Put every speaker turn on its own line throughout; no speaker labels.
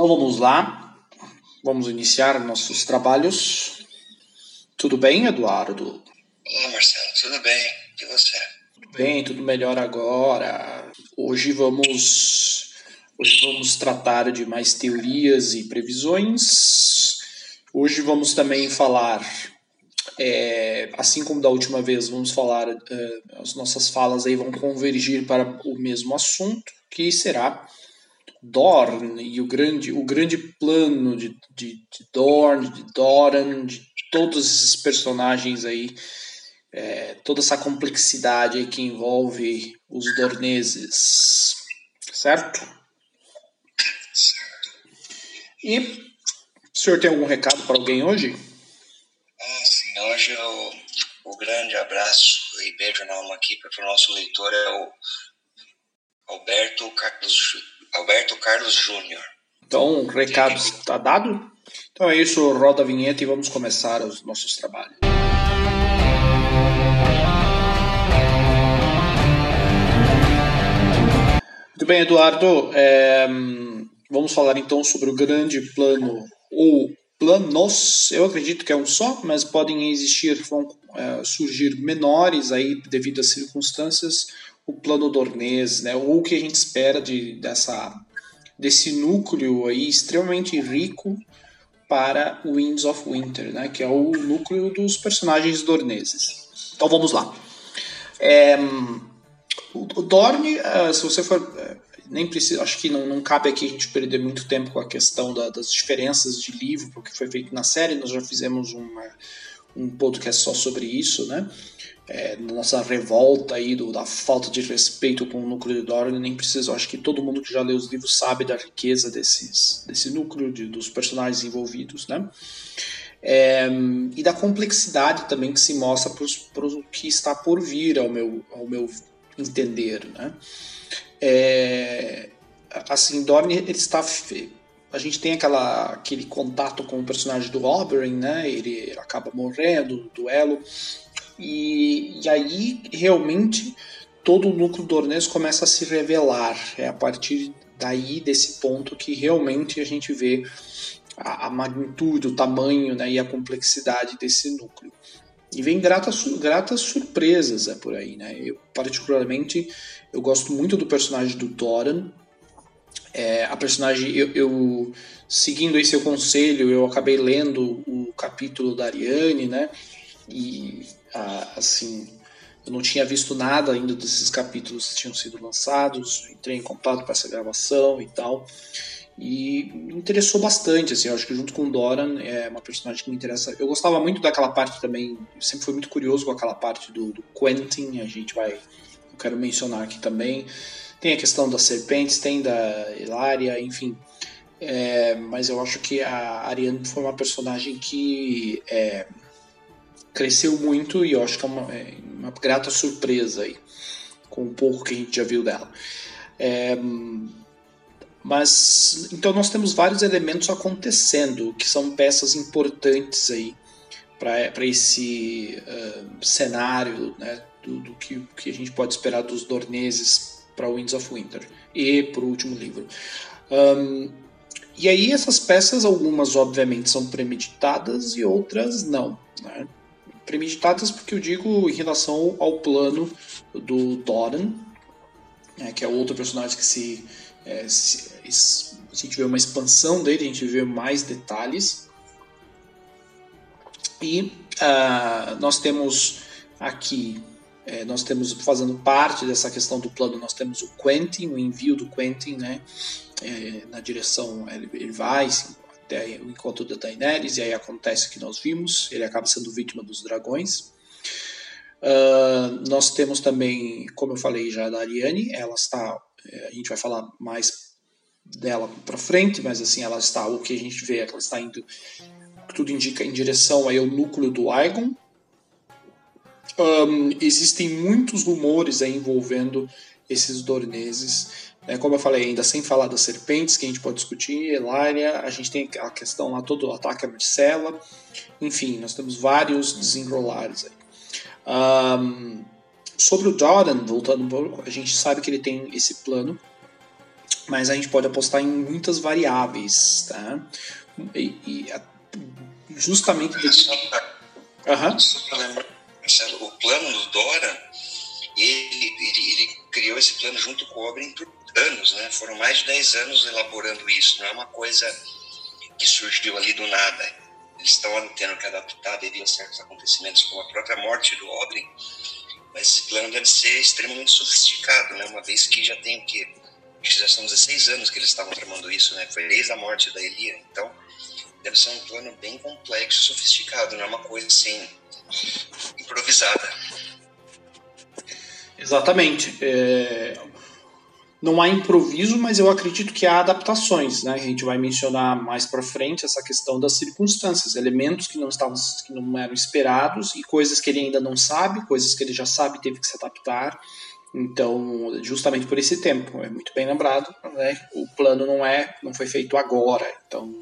Então vamos lá, vamos iniciar nossos trabalhos. Tudo bem, Eduardo?
Olá, Marcelo, tudo bem? E você?
Tudo bem, tudo melhor agora. Hoje vamos, hoje vamos tratar de mais teorias e previsões. Hoje vamos também falar, é, assim como da última vez, vamos falar, é, as nossas falas aí vão convergir para o mesmo assunto, que será Dorn e o grande, o grande plano de, de, de Dorn, de Doran, de todos esses personagens aí, é, toda essa complexidade aí que envolve os dorneses, certo? E o senhor tem algum recado para alguém hoje?
Ah, sim, hoje o, o grande abraço e beijo na alma aqui para o nosso leitor é o Alberto Carlos Alberto Carlos Júnior.
Então, o recado está dado? Então é isso, roda a vinheta e vamos começar os nossos trabalhos. Muito bem, Eduardo. É, vamos falar então sobre o grande plano, ou planos, eu acredito que é um só, mas podem existir, vão é, surgir menores aí devido às circunstâncias o plano Dornês, né? Ou o que a gente espera de, dessa, desse núcleo aí extremamente rico para Winds of Winter, né? Que é o núcleo dos personagens dorneses. Então vamos lá. É, o Dorne, eh, se você for eh, nem precisa, acho que não, não cabe aqui a gente perder muito tempo com a questão da, das diferenças de livro, porque foi feito na série, nós já fizemos uma, um podcast só sobre isso, né? É, nossa revolta aí do, da falta de respeito com o núcleo de Dorne, nem preciso, acho que todo mundo que já leu os livros sabe da riqueza desses, desse núcleo, de, dos personagens envolvidos, né? É, e da complexidade também que se mostra para o que está por vir, ao meu, ao meu entender, né? É, assim, Dorne ele está a gente tem aquela, aquele contato com o personagem do Oberyn, né? Ele acaba morrendo duelo e, e aí realmente todo o núcleo dornês começa a se revelar. É a partir daí, desse ponto, que realmente a gente vê a, a magnitude, o tamanho né, e a complexidade desse núcleo. E vem gratas, gratas surpresas é, por aí. Né? Eu, particularmente, eu gosto muito do personagem do Doran. É, a personagem, eu, eu, seguindo esse seu conselho, eu acabei lendo o capítulo da Ariane, né? E assim, eu não tinha visto nada ainda desses capítulos que tinham sido lançados, entrei em contato para essa gravação e tal. E me interessou bastante, assim, eu acho que junto com Doran é uma personagem que me interessa. Eu gostava muito daquela parte também, sempre fui muito curioso com aquela parte do, do Quentin, a gente vai, eu quero mencionar aqui também. Tem a questão das serpentes, tem da Hilária, enfim. É, mas eu acho que a Ariane foi uma personagem que é, cresceu muito e eu acho que é uma, é uma grata surpresa aí, com o pouco que a gente já viu dela. É, mas então nós temos vários elementos acontecendo que são peças importantes aí para esse uh, cenário né, do, do, que, que a gente pode esperar dos dorneses para Winds of Winter e para o último livro. Um, e aí essas peças, algumas obviamente são premeditadas e outras não. Né? Premeditadas porque eu digo em relação ao plano do Doran, né, que é outro personagem que se, é, se, se, a gente vê uma expansão dele, a gente vê mais detalhes. E uh, nós temos aqui, é, nós temos fazendo parte dessa questão do plano, nós temos o Quentin, o envio do Quentin, né, é, na direção, ele, ele vai, até o encontro da Daenerys, e aí acontece o que nós vimos, ele acaba sendo vítima dos dragões. Uh, nós temos também, como eu falei já, da Ariane, ela está, é, a gente vai falar mais dela para frente, mas assim, ela está, o que a gente vê é ela está indo, tudo indica em direção aí ao núcleo do Aegon. Um, existem muitos rumores envolvendo esses dorneses é, como eu falei, ainda sem falar das serpentes, que a gente pode discutir, Elaria, a gente tem a questão lá, todo o ataque à Marcela, enfim, nós temos vários desenrolares aí. Um, sobre o Jordan, voltando um pouco, a gente sabe que ele tem esse plano mas a gente pode apostar em muitas variáveis, tá? E, e justamente...
Uhum. Só para lembrar, Marcelo, o plano do Dora, ele, ele, ele, criou esse plano junto com o Obrin anos, né? Foram mais de 10 anos elaborando isso, não é uma coisa que surgiu ali do nada. Eles estão tendo que adaptar devido a certos acontecimentos, como a própria morte do Obrin, mas esse plano deve ser extremamente sofisticado, né? Uma vez que já tem que já são 16 anos que eles estavam tramando isso, né? Foi desde a morte da Elia, então deve ser um plano bem complexo, sofisticado, não é uma coisa assim improvisada.
Exatamente. É... Não há improviso, mas eu acredito que há adaptações, né? A gente vai mencionar mais para frente essa questão das circunstâncias, elementos que não estavam, que não eram esperados e coisas que ele ainda não sabe, coisas que ele já sabe teve que se adaptar. Então, justamente por esse tempo, é muito bem lembrado, né? O plano não é, não foi feito agora. Então,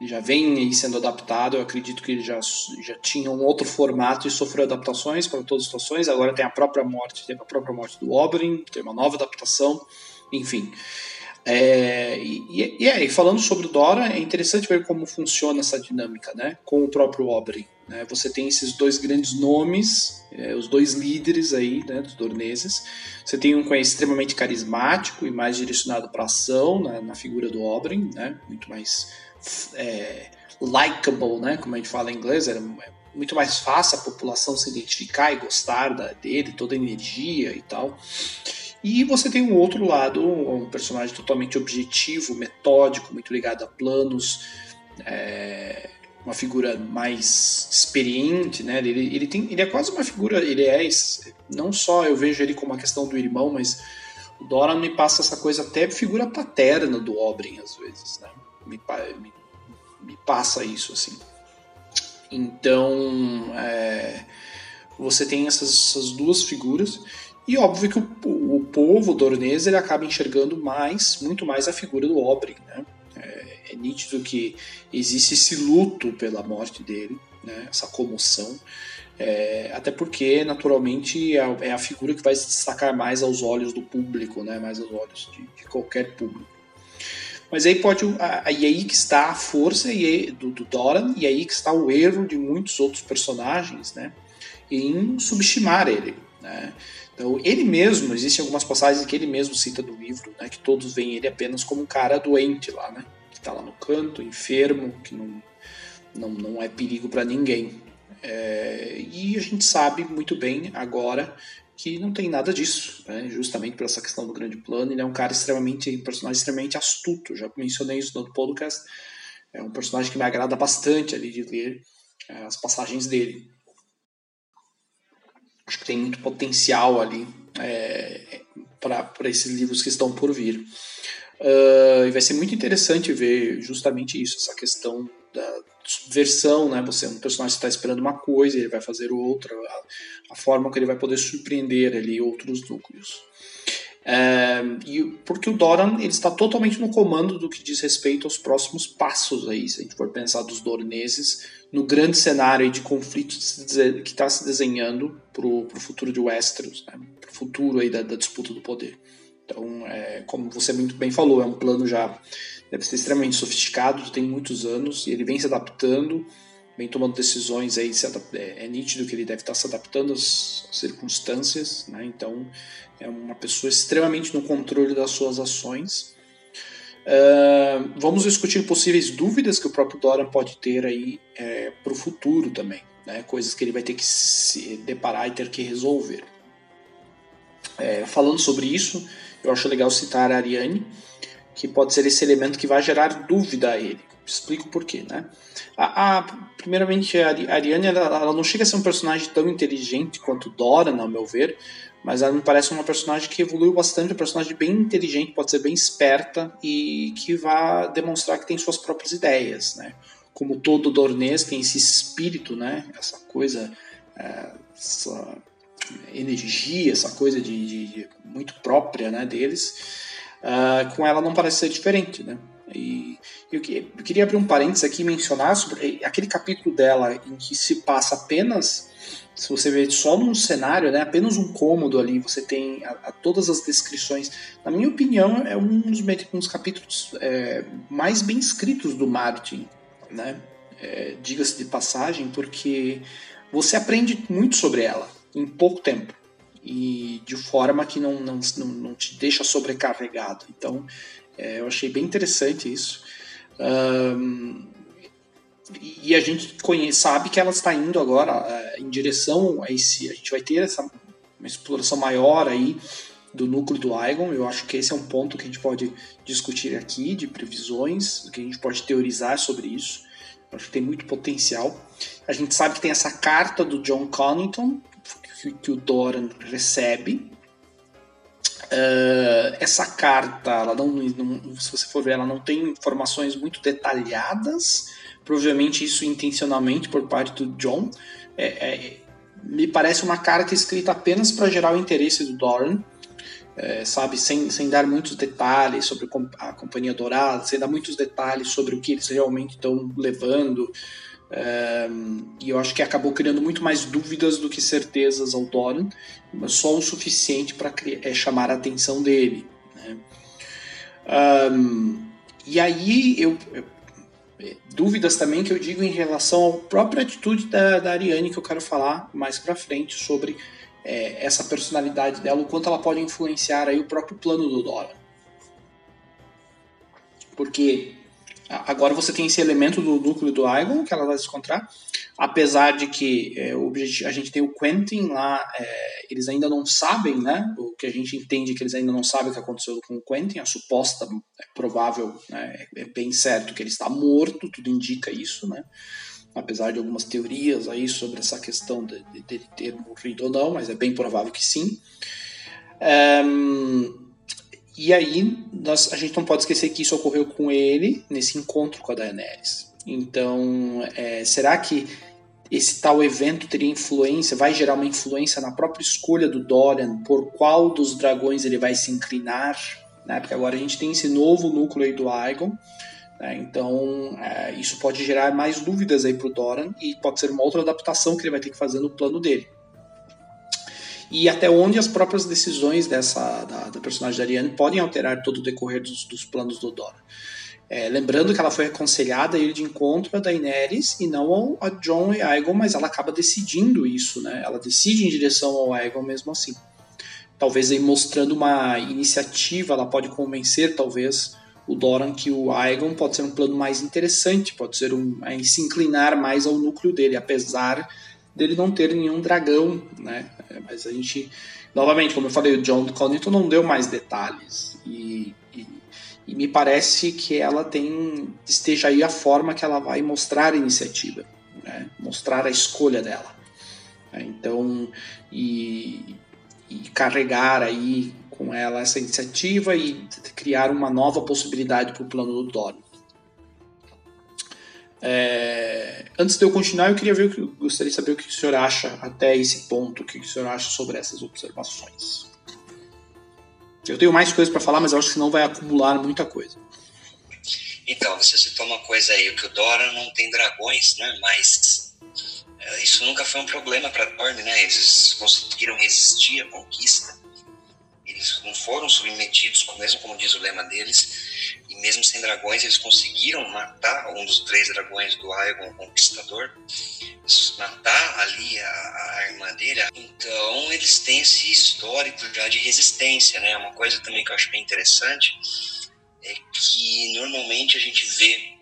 já vem sendo adaptado. Eu acredito que ele já, já tinha um outro formato e sofreu adaptações para todas as situações. Agora tem a própria morte, teve a própria morte do Oberyn, tem uma nova adaptação, enfim. É, e, e, é, e falando sobre o Dora, é interessante ver como funciona essa dinâmica né, com o próprio Oberyn. Né? Você tem esses dois grandes nomes, é, os dois líderes aí né, dos dorneses. Você tem um que é extremamente carismático e mais direcionado para ação na, na, figura do Oberyn, né, muito mais é, likable, né, como a gente fala em inglês, era muito mais fácil a população se identificar e gostar da, dele, toda a energia e tal. E você tem um outro lado, um personagem totalmente objetivo, metódico, muito ligado a planos, é, uma figura mais experiente, né? Ele, ele, tem, ele é quase uma figura, ele é não só eu vejo ele como a questão do irmão, mas o Dora me passa essa coisa até figura paterna do Oberyn às vezes, né? Me, me, me passa isso assim. Então, é, você tem essas, essas, duas figuras e óbvio que o, o povo dornês ele acaba enxergando mais, muito mais a figura do Oberyn, né? É, é, nítido que existe esse luto pela morte dele, né? Essa comoção. É, até porque, naturalmente, é a, é figura que vai se destacar mais aos olhos do público, né? mais aos olhos de, de qualquer público. Mas aí pode. E aí que está a força do, do Doran, e aí que está o erro de muitos outros personagens, né? Em subestimar ele. Né? Então, ele mesmo, existem algumas passagens que ele mesmo cita do livro, né, que todos veem ele apenas como um cara doente lá, né, que está lá no canto, enfermo, que não, não, não é perigo para ninguém. É, e a gente sabe muito bem agora que não tem nada disso, né, justamente por essa questão do grande plano. Ele é um cara extremamente, um personagem extremamente astuto, já mencionei isso no podcast. É um personagem que me agrada bastante ali de ler é, as passagens dele acho que tem muito potencial ali é, para esses livros que estão por vir. Uh, e vai ser muito interessante ver justamente isso, essa questão da subversão, né? Você é um personagem está esperando uma coisa, ele vai fazer outra, a, a, forma que ele vai poder surpreender ali outros núcleos. É, e porque o Doran ele está totalmente no comando do que diz respeito aos próximos passos aí, se a gente for pensar dos dorneses no grande cenário de conflito que está se desenhando para o futuro de Westeros, né, para o futuro aí da, da, disputa do poder. Então, é, como você muito bem falou, é um plano já deve ser extremamente sofisticado, tem muitos anos e ele vem se adaptando vem tomando decisões aí, é, é, nítido que ele deve estar se adaptando às, circunstâncias, né? então é uma pessoa extremamente no controle das suas ações. Uh, vamos discutir possíveis dúvidas que o próprio Dora pode ter aí é, para o futuro também, né? coisas que ele vai ter que se deparar e ter que resolver. É, falando sobre isso, eu acho legal citar a Ariane, que pode ser esse elemento que vai gerar dúvida a ele. Explico por quê, né? A, a, primeiramente, a Ariane ela, ela, não chega a ser um personagem tão inteligente quanto Dora, ao meu ver, mas ela me parece uma personagem que evoluiu bastante, uma personagem bem inteligente, pode ser bem esperta e que vai demonstrar que tem suas próprias ideias, né? Como todo Dornês tem esse espírito, né? Essa coisa, é, essa energia, essa coisa de, de, de muito própria, né? Deles. Uh, com ela não parece ser diferente, né? E eu, eu queria abrir um parênteses aqui e mencionar sobre aquele capítulo dela em que se passa apenas se você vê só num cenário, né, apenas um cômodo ali, você tem a, a todas as descrições. Na minha opinião, é um dos, um dos capítulos é, mais bem escritos do Martin, né? É, Diga-se de passagem, porque você aprende muito sobre ela em pouco tempo e de forma que não, não, não, te deixa sobrecarregado. Então, é, eu achei bem interessante isso. Um, e a gente conhece, sabe que ela está indo agora é, em direção a esse. A gente vai ter essa uma exploração maior aí do núcleo do Igon. Eu acho que esse é um ponto que a gente pode discutir aqui, de previsões, que a gente pode teorizar sobre isso. Eu acho que tem muito potencial. A gente sabe que tem essa carta do John Connington, que, que o Doran recebe. Uh, essa carta, ela não, não, se você for ver, ela não tem informações muito detalhadas provavelmente isso intencionalmente por parte do John. É, é, me parece uma carta escrita apenas para gerar o interesse do Doran, é, sabe, sem, sem dar muitos detalhes sobre a Companhia Dourada, sem dar muitos detalhes sobre o que eles realmente estão levando. É, e eu acho que acabou criando muito mais dúvidas do que certezas ao Doran, mas só o suficiente para é, chamar a atenção dele. Né? Um, e aí eu, eu dúvidas também que eu digo em relação à própria atitude da, da Ariane, que eu quero falar mais para frente sobre é, essa personalidade dela, o quanto ela pode influenciar aí o próprio plano do Dora. Porque agora você tem esse elemento do núcleo do Igon que ela vai se encontrar, apesar de que é, a gente tem o Quentin lá, é, eles ainda não sabem, né? O que a gente entende é que eles ainda não sabem o que aconteceu com o Quentin, a suposta, é provável, né, é, é bem certo que ele está morto, tudo indica isso, né? Apesar de algumas teorias aí sobre essa questão de, de, de ter morrido ou não, mas é bem provável que sim. Um, e aí, nós, a gente não pode esquecer que isso ocorreu com ele nesse encontro com a Daenerys. Então, é, será que esse tal evento teria influência, vai gerar uma influência na própria escolha do Dorian por qual dos dragões ele vai se inclinar? Né? Porque agora a gente tem esse novo núcleo aí do Aegon. Né? Então, é, isso pode gerar mais dúvidas aí para o Dorian e pode ser uma outra adaptação que ele vai ter que fazer no plano dele e até onde as próprias decisões dessa da, da personagem da Ariane podem alterar todo o decorrer dos, dos planos do Dora. É, lembrando que ela foi aconselhada a ir de encontro a Daenerys e não a Jon e Aegon, mas ela acaba decidindo isso, né? Ela decide em direção ao Aegon mesmo assim. Talvez aí mostrando uma iniciativa, ela pode convencer talvez o Doran que o Aegon pode ser um plano mais interessante, pode ser um se inclinar mais ao núcleo dele, apesar dele não ter nenhum dragão, né? É, mas a gente, novamente, como eu falei, o John Connington não deu mais detalhes e, e, e, me parece que ela tem esteja aí a forma que ela vai mostrar a iniciativa, né? mostrar a escolha dela. Né? Então, e, e carregar aí com ela essa iniciativa e criar uma nova possibilidade para o plano do Dorne. É, antes de eu continuar, eu queria ver que gostaria de saber o que o senhor acha até esse ponto, o que o senhor acha sobre essas observações. Eu tenho mais coisas para falar, mas eu acho que não vai acumular muita coisa.
Então, você citou uma coisa aí, que o Dora não tem dragões, né? Mas é, isso nunca foi um problema para Dorne, né? Eles conseguiram resistir à conquista. Eles não foram submetidos, mesmo como diz o lema deles, mesmo sem dragões, eles conseguiram matar um dos três dragões do Aegon Conquistador, matar ali a, a, irmã dele. Então, eles têm esse histórico já de resistência, né? Uma coisa também que eu acho bem interessante é que normalmente a gente vê,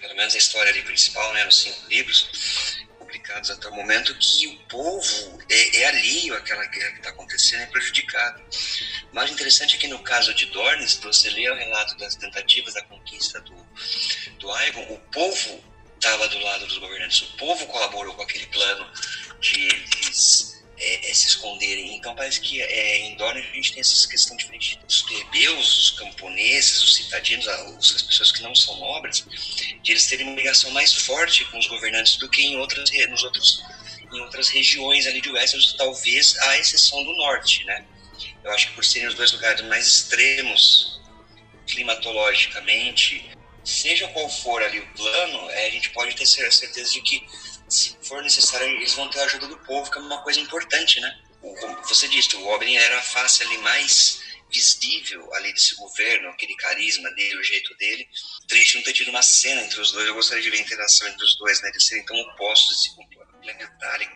pelo menos a história ali principal, né, nos cinco livros, publicados até o momento que o povo é, é alheio àquela guerra que está acontecendo, é prejudicado. Mais interessante é que no caso de Dornes, você lê o relato das tentativas da conquista do, do Aegon, o povo estava do lado dos governantes, o povo colaborou com aquele plano de eles é, é, se esconderem. Então parece que é, em Dorne a gente tem essa questão diferente dos plebeus, os camponeses, os citadinos, as pessoas que não são nobres, de eles terem uma ligação mais forte com os governantes do que em outras, nos outros, em outras regiões ali de Westeros, talvez à exceção do norte, né? Eu acho que por serem os dois lugares mais extremos climatologicamente, seja qual for ali o plano, é, a gente pode ter certeza de que se for necessário, eles vão ter a ajuda do povo, que é uma coisa importante, né? Como você disse, o Oberyn era a face ali mais visível ali desse governo, aquele carisma dele, o jeito dele. Triste não ter tido uma cena entre os dois. Eu gostaria de ver a interação entre os dois, né? De serem tão opostos e se complementarem.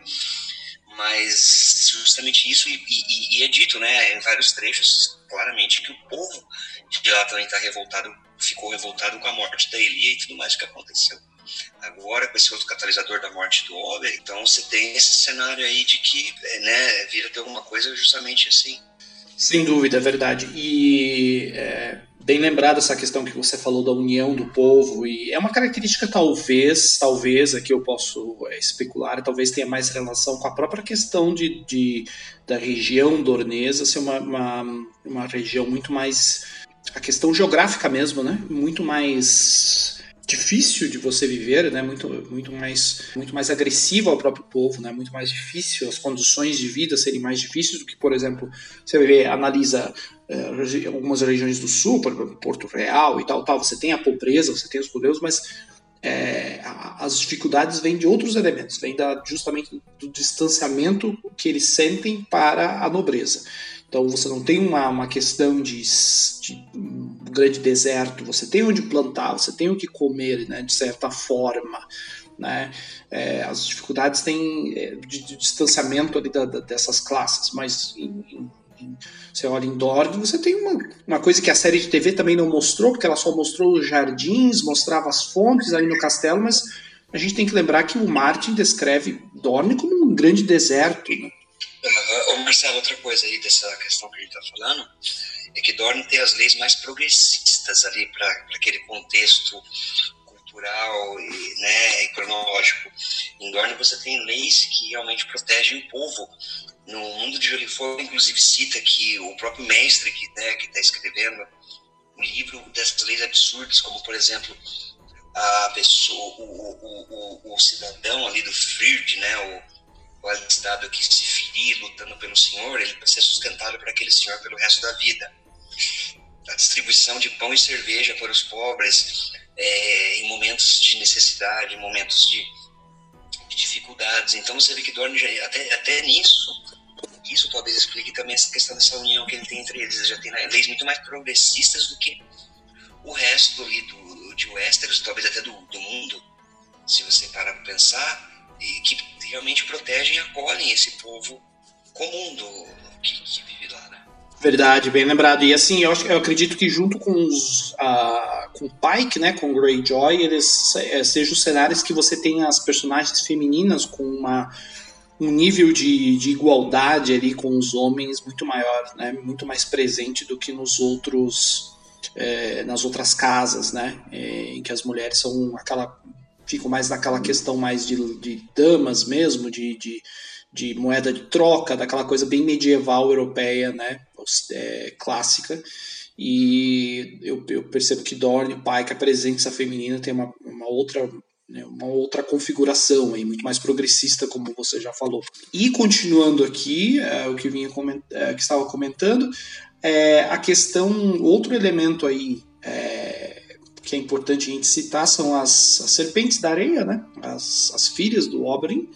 Mas justamente isso, e, e, e, é dito, né, em vários trechos, claramente, que o povo de lá também está revoltado, ficou revoltado com a morte da Elia e tudo mais que aconteceu. Agora, com esse outro catalisador da morte do Ober, então você tem esse cenário aí de que, né, vira ter alguma coisa justamente assim.
Sem dúvida, é verdade. E é, bem lembrado essa questão que você falou da união do povo, e é uma característica talvez, talvez, aqui eu posso é, especular, talvez tenha mais relação com a própria questão de, de da região dornesa ser uma, uma, uma região muito mais, a questão geográfica mesmo, né, muito mais difícil de você viver, né? Muito, muito mais, muito mais agressivo ao próprio povo, né? Muito mais difícil, as condições de vida serem mais difíceis do que, por exemplo, você vê, analisa uh, algumas regiões do sul, por exemplo, Porto Real e tal, tal. Você tem a pobreza, você tem os problemas, mas é, as dificuldades vêm de outros elementos, vêm da, justamente do distanciamento que eles sentem para a nobreza. Então você não tem uma, uma questão de, de, um grande deserto, você tem onde plantar, você tem o que comer, né, de certa forma. Né? É, as dificuldades têm é, de, de, distanciamento ali da, da, dessas classes, mas em, em, você olha em Dorne, você tem uma, uma coisa que a série de TV também não mostrou, porque ela só mostrou os jardins, mostrava as fontes ali no castelo, mas a gente tem que lembrar que o Martin descreve Dorne como um grande deserto. Né?
Uh, Marcelo, outra coisa aí dessa questão que a gente está falando é que Dorne tem as leis mais progressistas ali para aquele contexto cultural e, né, e cronológico. Em Dorne você tem leis que realmente protegem o povo. No mundo de Gelo inclusive, cita que o próprio mestre que né, está escrevendo um livro dessas leis absurdas, como, por exemplo, a pessoa, o, o, o, o cidadão ali do Frirt, né, o o alistado que se lutando pelo Senhor, ele vai ser sustentado por aquele Senhor pelo resto da vida. A distribuição de pão e cerveja para os pobres é, em momentos de necessidade, em momentos de, de, dificuldades. Então você vê que dorme já, até, até nisso. Isso talvez explique também essa questão dessa união que ele tem entre eles. Ele já tem leis muito mais progressistas do que o resto ali do, de Westeros, talvez até do, do mundo, se você parar para pensar, e que realmente protegem e acolhem esse povo comum do, que, que vive lá, né?
Verdade, bem lembrado. E assim, eu, eu acredito que junto com os uh, com Pike, né, com Greyjoy, eles é, sejam os cenários que você tem as personagens femininas com uma um nível de, de igualdade ali com os homens muito maior, né, muito mais presente do que nos outros é, nas outras casas, né, é, em que as mulheres são aquela ficam mais naquela questão mais de, de damas mesmo, de, de, de, moeda de troca, daquela coisa bem medieval europeia, né, é, clássica. E eu, eu, percebo que Dorne, Pai, que a presença feminina tem uma, uma outra né, uma outra configuração aí, muito mais progressista, como você já falou. E continuando aqui, é, o que vinha coment, é, que estava comentando, é, a questão, outro elemento aí que é importante a gente citar são as, as serpentes da areia, né? As, as filhas do Oberyn.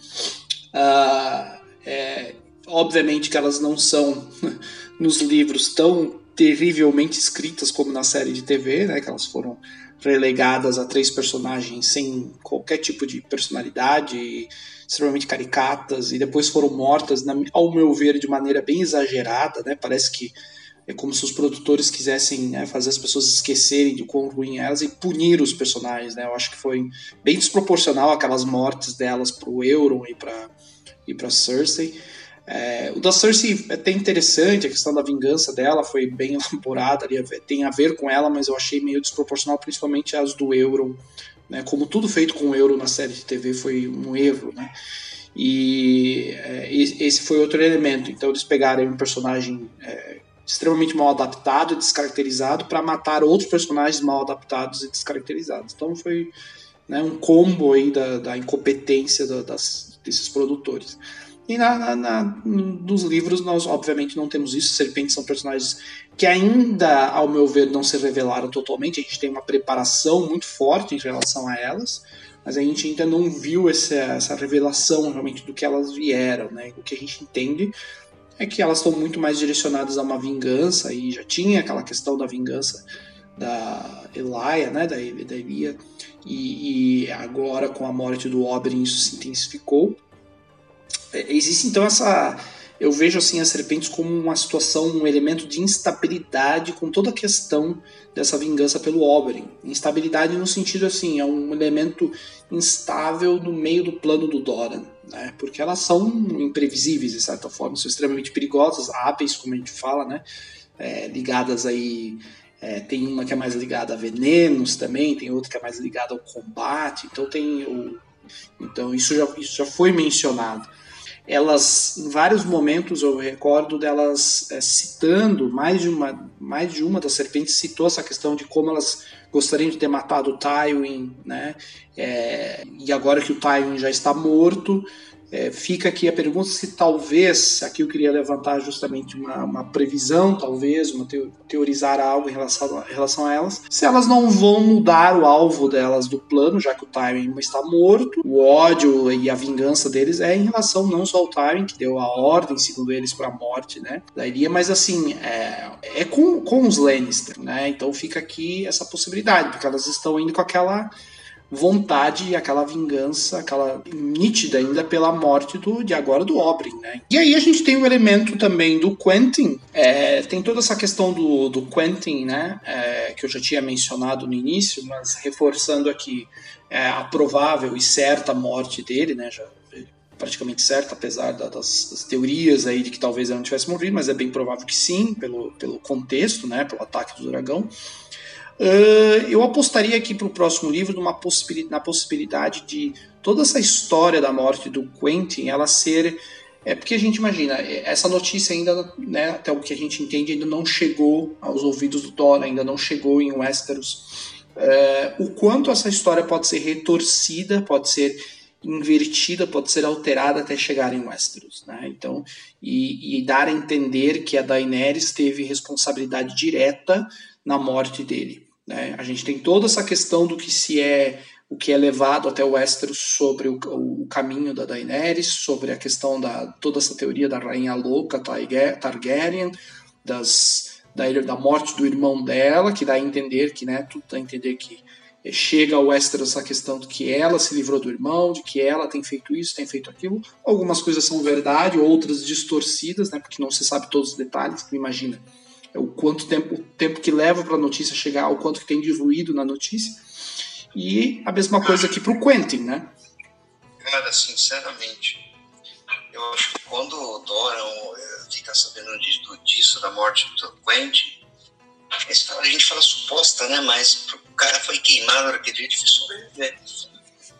Uh, é, obviamente que elas não são nos livros tão terrivelmente escritas como na série de TV, né? Que elas foram relegadas a três personagens sem qualquer tipo de personalidade, extremamente caricatas, e depois foram mortas, ao meu ver, de maneira bem exagerada, né? Parece que é como se os produtores quisessem né, fazer as pessoas esquecerem de quão ruim é elas e punir os personagens, né? Eu acho que foi bem desproporcional aquelas mortes delas pro Euron e para e para Cersei. É, o da Cersei é até interessante, a questão da vingança dela foi bem elaborada, ali, tem a ver com ela, mas eu achei meio desproporcional, principalmente as do Euron. Né? Como tudo feito com o Euron na série de TV foi um erro, né? E é, esse foi outro elemento. Então eles pegaram um personagem é, extremamente mal adaptado e descaracterizado para matar outros personagens mal adaptados e descaracterizados. Então foi né, um combo aí da, da incompetência da, das, desses produtores. E na, na, na, nos livros nós obviamente não temos isso. Serpentes são personagens que ainda, ao meu ver, não se revelaram totalmente. A gente tem uma preparação muito forte em relação a elas. mas a gente ainda não viu essa, essa revelação realmente do que elas vieram, né? O que a gente entende é que elas estão muito mais direcionadas a uma vingança, e já tinha aquela questão da vingança da Elia, né, da, da Elia, e, e, agora com a morte do Oberyn isso se intensificou. É, existe então essa eu vejo assim as serpentes como uma situação, um elemento de instabilidade com toda a questão dessa vingança pelo Oberyn. Instabilidade no sentido assim, é um elemento instável no meio do plano do Doran, né? Porque elas são imprevisíveis de certa forma, são extremamente perigosas, hábeis, como a gente fala, né? É, ligadas aí é, tem uma que é mais ligada a venenos também, tem outra que é mais ligada ao combate, então tem o, então isso já, isso já foi mencionado elas em vários momentos eu recordo delas é, citando mais de uma mais de uma das serpentes citou essa questão de como elas gostariam de ter matado o Tywin, né? É, e agora que o Tywin já está morto, é, fica aqui a pergunta se talvez, aqui eu queria levantar justamente uma, uma previsão, talvez, uma teorizar algo em relação, a, em relação a elas, se elas não vão mudar o alvo delas do plano, já que o Tywin está morto, o ódio e a vingança deles é em relação não só ao Tywin, que deu a ordem, segundo eles, para a morte, né, da mas assim, é, é com, com os Lannister, né, então fica aqui essa possibilidade, porque elas estão indo com aquela vontade e aquela vingança, aquela nítida ainda pela morte do, de agora do Oberyn, né? E aí a gente tem o elemento também do Quentin, é, tem toda essa questão do, do Quentin, né? É, que eu já tinha mencionado no início, mas reforçando aqui é, a provável e certa morte dele, né? Já praticamente certa, apesar das, das, teorias aí de que talvez ele não tivesse morrido, mas é bem provável que sim, pelo, pelo contexto, né? Pelo ataque do dragão. Uh, eu apostaria aqui para o próximo livro numa possibilidade, na possibilidade de toda essa história da morte do Quentin ela ser. É porque a gente imagina, essa notícia ainda, né, até o que a gente entende, ainda não chegou aos ouvidos do Thor, ainda não chegou em Westeros. Uh, o quanto essa história pode ser retorcida, pode ser invertida, pode ser alterada até chegar em Westeros, né? Então, e, e dar a entender que a Daenerys teve responsabilidade direta na morte dele. Né? A gente tem toda essa questão do que se é o que é levado até o Westeros sobre o, o, caminho da Daenerys, sobre a questão da toda essa teoria da rainha louca Targaryen, das, da, da morte do irmão dela, que dá a entender que, né, tudo dá a entender que chega ao Westeros essa questão de que ela se livrou do irmão, de que ela tem feito isso, tem feito aquilo. Algumas coisas são verdade, outras distorcidas, né, porque não se sabe todos os detalhes. Imagina, o quanto tempo, o tempo que leva para a notícia chegar, o quanto que tem de ruído na notícia. E a mesma coisa aqui para o Quentin, né?
Cara, sinceramente, eu acho que quando o Doran eh, fica sabendo disso, disso da morte do Quentin, a gente fala suposta, né? Mas o cara foi queimado, era que difícil sobreviver.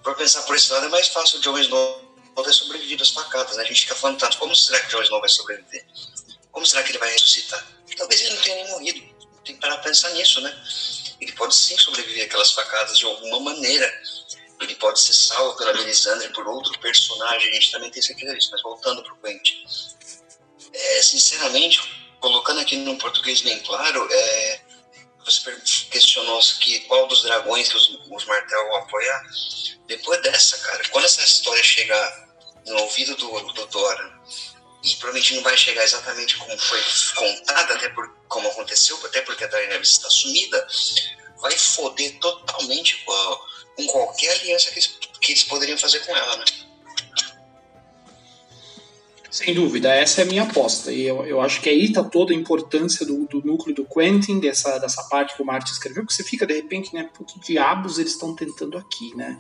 Para pensar por esse lado, é mais fácil o Jon Snow ter sobrevivido às facadas, né? A gente fica falando tanto, como será que o Jon Snow vai sobreviver? Como será que ele vai ressuscitar? Talvez ele não tenha nem morrido. Tem que parar pra pensar nisso, né? Ele pode sim sobreviver àquelas facadas de alguma maneira. Ele pode ser salvo pela Melisandre por outro personagem. A gente também tem certeza disso. Mas voltando pro Quentin. É, sinceramente, colocando aqui no português bem claro, é, você questionou que qual dos dragões que os, os Martel vão apoiar. Depois dessa, cara, quando essa história chegar no ouvido do, do Dora e provavelmente não vai chegar exatamente como foi contada, até por como aconteceu, até porque a Daenerys está sumida, vai foder totalmente com, a, com qualquer aliança que eles, que eles poderiam fazer com ela, né?
Sem dúvida, essa é a minha aposta. E eu, eu acho que aí está toda a importância do, do núcleo do Quentin, dessa, dessa parte que o Martin escreveu, que você fica de repente, né? Por que diabos eles estão tentando aqui, né?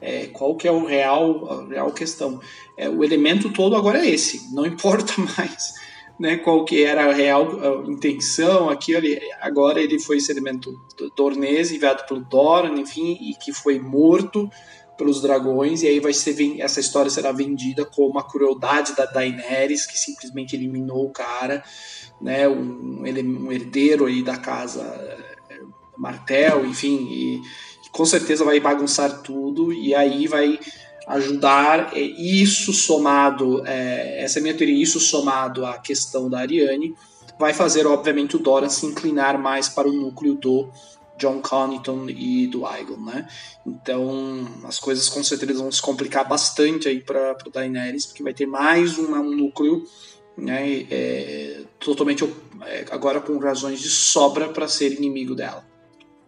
É, qual que é o real, a real questão? É, o elemento todo agora é esse, não importa mais né, qual que era a real a intenção, aqui agora ele foi esse elemento dornês enviado pelo Doran, enfim, e que foi morto pelos dragões, e aí vai ser essa história será vendida como a crueldade da Daenerys, que simplesmente eliminou o cara, né, um, um herdeiro aí da casa é, Martel, enfim, e com certeza vai bagunçar tudo e aí vai ajudar é, isso somado, é, essa é minha teoria, isso somado à questão da Ariane, vai fazer obviamente o Dora se inclinar mais para o núcleo do John Connington e do Aegon, né? Então as coisas com certeza vão se complicar bastante aí para o Daenerys, porque vai ter mais um, um núcleo né, é, totalmente é, agora com razões de sobra para ser inimigo dela.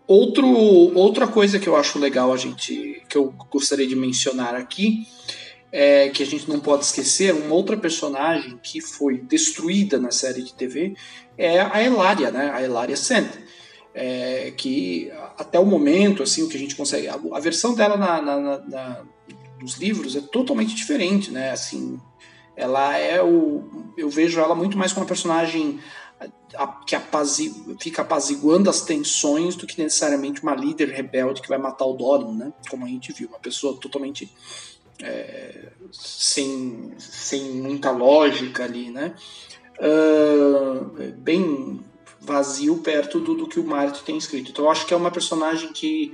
Outro, outra coisa que eu acho legal a gente que eu gostaria de mencionar aqui é que a gente não pode esquecer uma outra personagem que foi destruída na série de TV é a Elaria, né? A Elaria Sand. É, que até o momento, assim, o que a gente consegue. A, a versão dela na, na, na, na, nos livros é totalmente diferente, né? Assim, ela é o. Eu vejo ela muito mais como uma personagem que apazigu, fica apaziguando as tensões do que necessariamente uma líder rebelde que vai matar o Doran, né? Como a gente viu, uma pessoa totalmente é, sem, sem muita lógica ali, né? Uh, bem vazio perto do, do que o Martin tem escrito. Então eu acho que é uma personagem que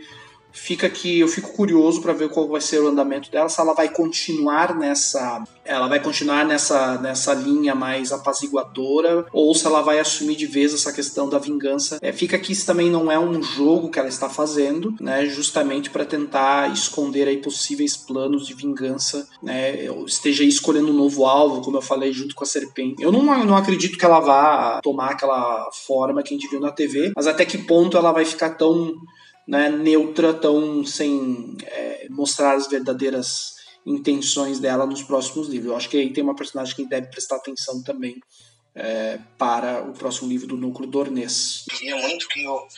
fica aqui, eu fico curioso para ver qual vai ser o andamento dela, se ela vai continuar nessa, ela vai continuar nessa nessa linha mais apaziguadora ou se ela vai assumir de vez essa questão da vingança. É, fica que isso também não é um jogo que ela está fazendo, né, justamente para tentar esconder aí possíveis planos de vingança, né, esteja aí escolhendo um novo alvo, como eu falei junto com a serpente. Eu não, não acredito que ela vá tomar aquela forma que a gente viu na TV, mas até que ponto ela vai ficar tão né, neutra, tão sem é, mostrar as verdadeiras intenções dela nos próximos livros. Eu acho que aí tem uma personagem que deve prestar atenção também é, para o próximo livro do Núcleo Dornês.
Queria muito que o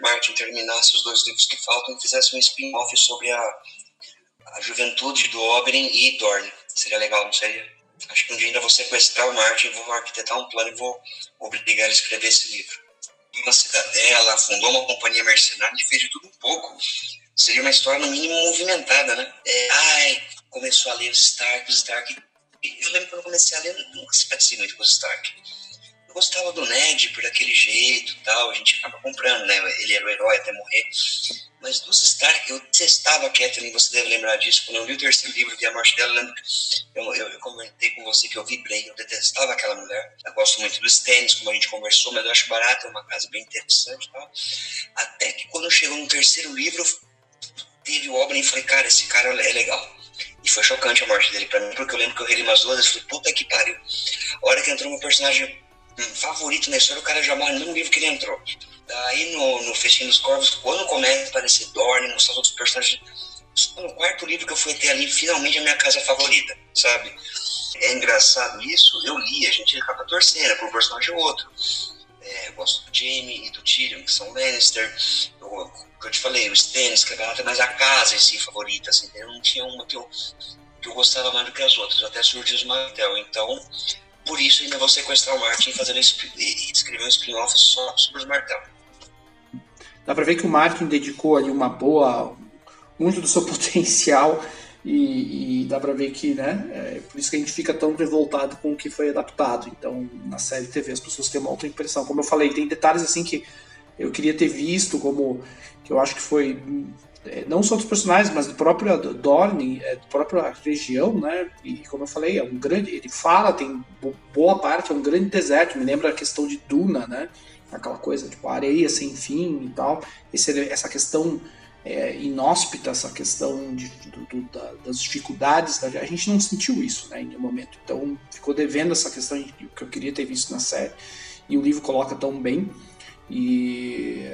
Martin terminasse os dois livros que faltam e fizesse um spin-off sobre a, a juventude do Oberyn e Dorne. Seria legal, não seria? Acho que um dia ainda vou sequestrar o Martin, vou arquitetar um plano e vou obrigar ele a escrever esse livro uma cidadela, fundou uma companhia mercenária, ele fez de tudo um pouco. Seria uma história, no mínimo, movimentada, né? É, ai, começou a ler os Stark, os Stark. Eu lembro quando eu comecei a ler, eu nunca parecia muito com os Stark. Gostava do Ned por aquele jeito tal, a gente acaba comprando, né? Ele era o herói até morrer. Mas dos Stark, eu detestava a Kathleen, você deve lembrar disso. Quando eu li o terceiro livro, vi a morte dela, eu eu, eu, comentei com você que eu vibrei, eu detestava aquela mulher. Eu gosto muito dos tênis, como a gente conversou, mas eu acho barato, é uma casa bem interessante e tal. Até que quando chegou no terceiro livro, teve o Oberyn e falei, cara, esse cara é legal. E foi chocante a morte dele pra mim, porque eu lembro que eu reli umas duas e falei, puta que pariu. A hora que entrou meu personagem favorito na história, o cara morre no livro que ele entrou. Daí no, no Festim dos Corvos, quando começa a aparecer Dorne, mostrar os outros personagens, no quarto livro que eu fui ter ali, finalmente a minha casa favorita, sabe? É engraçado isso, eu li, a gente acaba torcendo por um personagem ou outro. É, eu gosto do Jamie e do Tyrion, que são Lannister. Eu, que eu te falei, o Stannis, que é mais a casa em si favorita, assim, eu não tinha uma que eu, que eu gostava mais do que as outras, até surgiu os Martel. Então, por isso ainda vou sequestrar o Martin e fazer um, e escrever um spin-off só sobre os Martel.
Dá pra ver que o Martin dedicou ali uma boa, muito do seu potencial e, e dá pra ver que, né, é por isso que a gente fica tão revoltado com o que foi adaptado. Então, na série TV as pessoas têm uma outra impressão. Como eu falei, tem detalhes assim que eu queria ter visto, como que eu acho que foi não só dos personagens, mas do próprio Dorne, é, da própria região, né? E como eu falei, é um grande. Ele fala, tem boa parte, é um grande deserto. Me lembra a questão de Duna, né? Aquela coisa, tipo, areia sem fim e tal. Esse, essa questão é, inóspita, essa questão de, do, do, da, das dificuldades. Da, a gente não sentiu isso, né? Em nenhum momento. Então ficou devendo essa questão que eu queria ter visto na série. E o livro coloca tão bem. E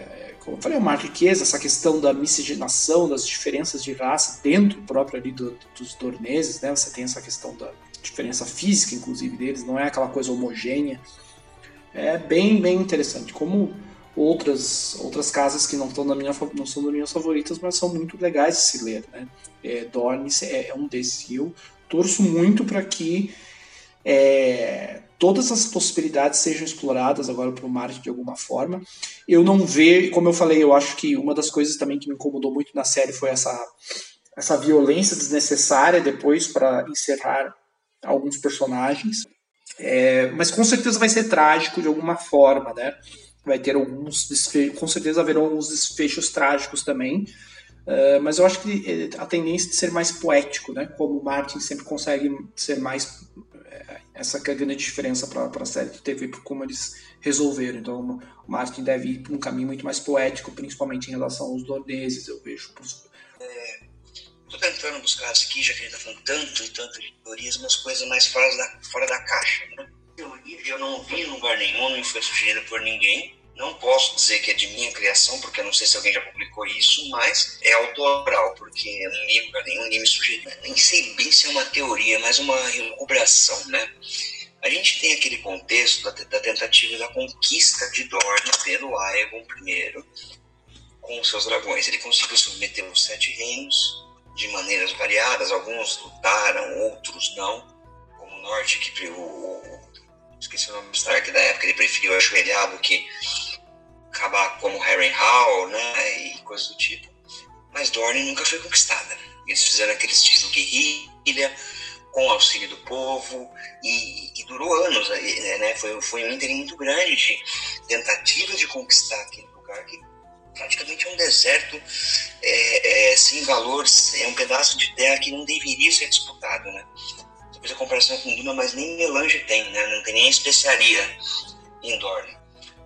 como eu falei, uma riqueza, essa questão da miscigenação, das diferenças de raça dentro próprio ali do, dos torneses, né? Você tem essa questão da diferença física, inclusive, deles, não é aquela coisa homogênea. É bem, bem interessante. Como outras outras casas que não estão na minha não são das minhas favoritas, mas são muito legais de se ler, né? É, Dorne é, é um desses. Eu torço muito para que é, todas as possibilidades sejam exploradas agora para o de alguma forma. Eu não vejo, como eu falei, eu acho que uma das coisas também que me incomodou muito na série foi essa, essa violência desnecessária depois para encerrar alguns personagens. É, mas com certeza vai ser trágico de alguma forma, né? Vai ter alguns desfechos, com certeza haverão alguns desfechos trágicos também. Uh, mas eu acho que a tendência de ser mais poético, né? Como o Martin sempre consegue ser mais Essa é a grande diferença para a série de TV, por como eles resolveram. Então, o Martin deve ir para um caminho muito mais poético, principalmente em relação aos dorneses, eu vejo.
É, tô tentando buscar aqui, já que a gente tá falando tanto e tanto de teorias, umas coisas mais fora da, fora da caixa. Né? Teoria eu não vi em lugar nenhum, não foi sugerida por ninguém. Não posso dizer que é de minha criação, porque eu não sei se alguém já publicou isso, mas é autoral, porque eu não li lugar nenhum, me sugeriu. Nem sei bem se é uma teoria, mas uma recuperação, né? A gente tem aquele contexto da, da tentativa da conquista de Dorne pelo Aegon I com seus dragões. Ele conseguiu submeter os sete reinos de maneiras variadas. Alguns lutaram, outros não. Como o Norte, que o esqueci o nome do Stark da época, ele preferiu ajoelhar do que acabar como Harry Hall, né, e coisas do tipo. Mas Dorne nunca foi conquistada. Eles fizeram aquele estilo guerrilha, com auxílio do povo, e, e durou anos. Né? Foi, foi um ínterim muito grande de tentativa de conquistar aquele lugar que praticamente é um deserto é, é, sem valor, é um pedaço de terra que não deveria ser disputado. Né? Fez a comparação com Duna, mas nem melange tem, né? não tem nem especiaria em Dorne.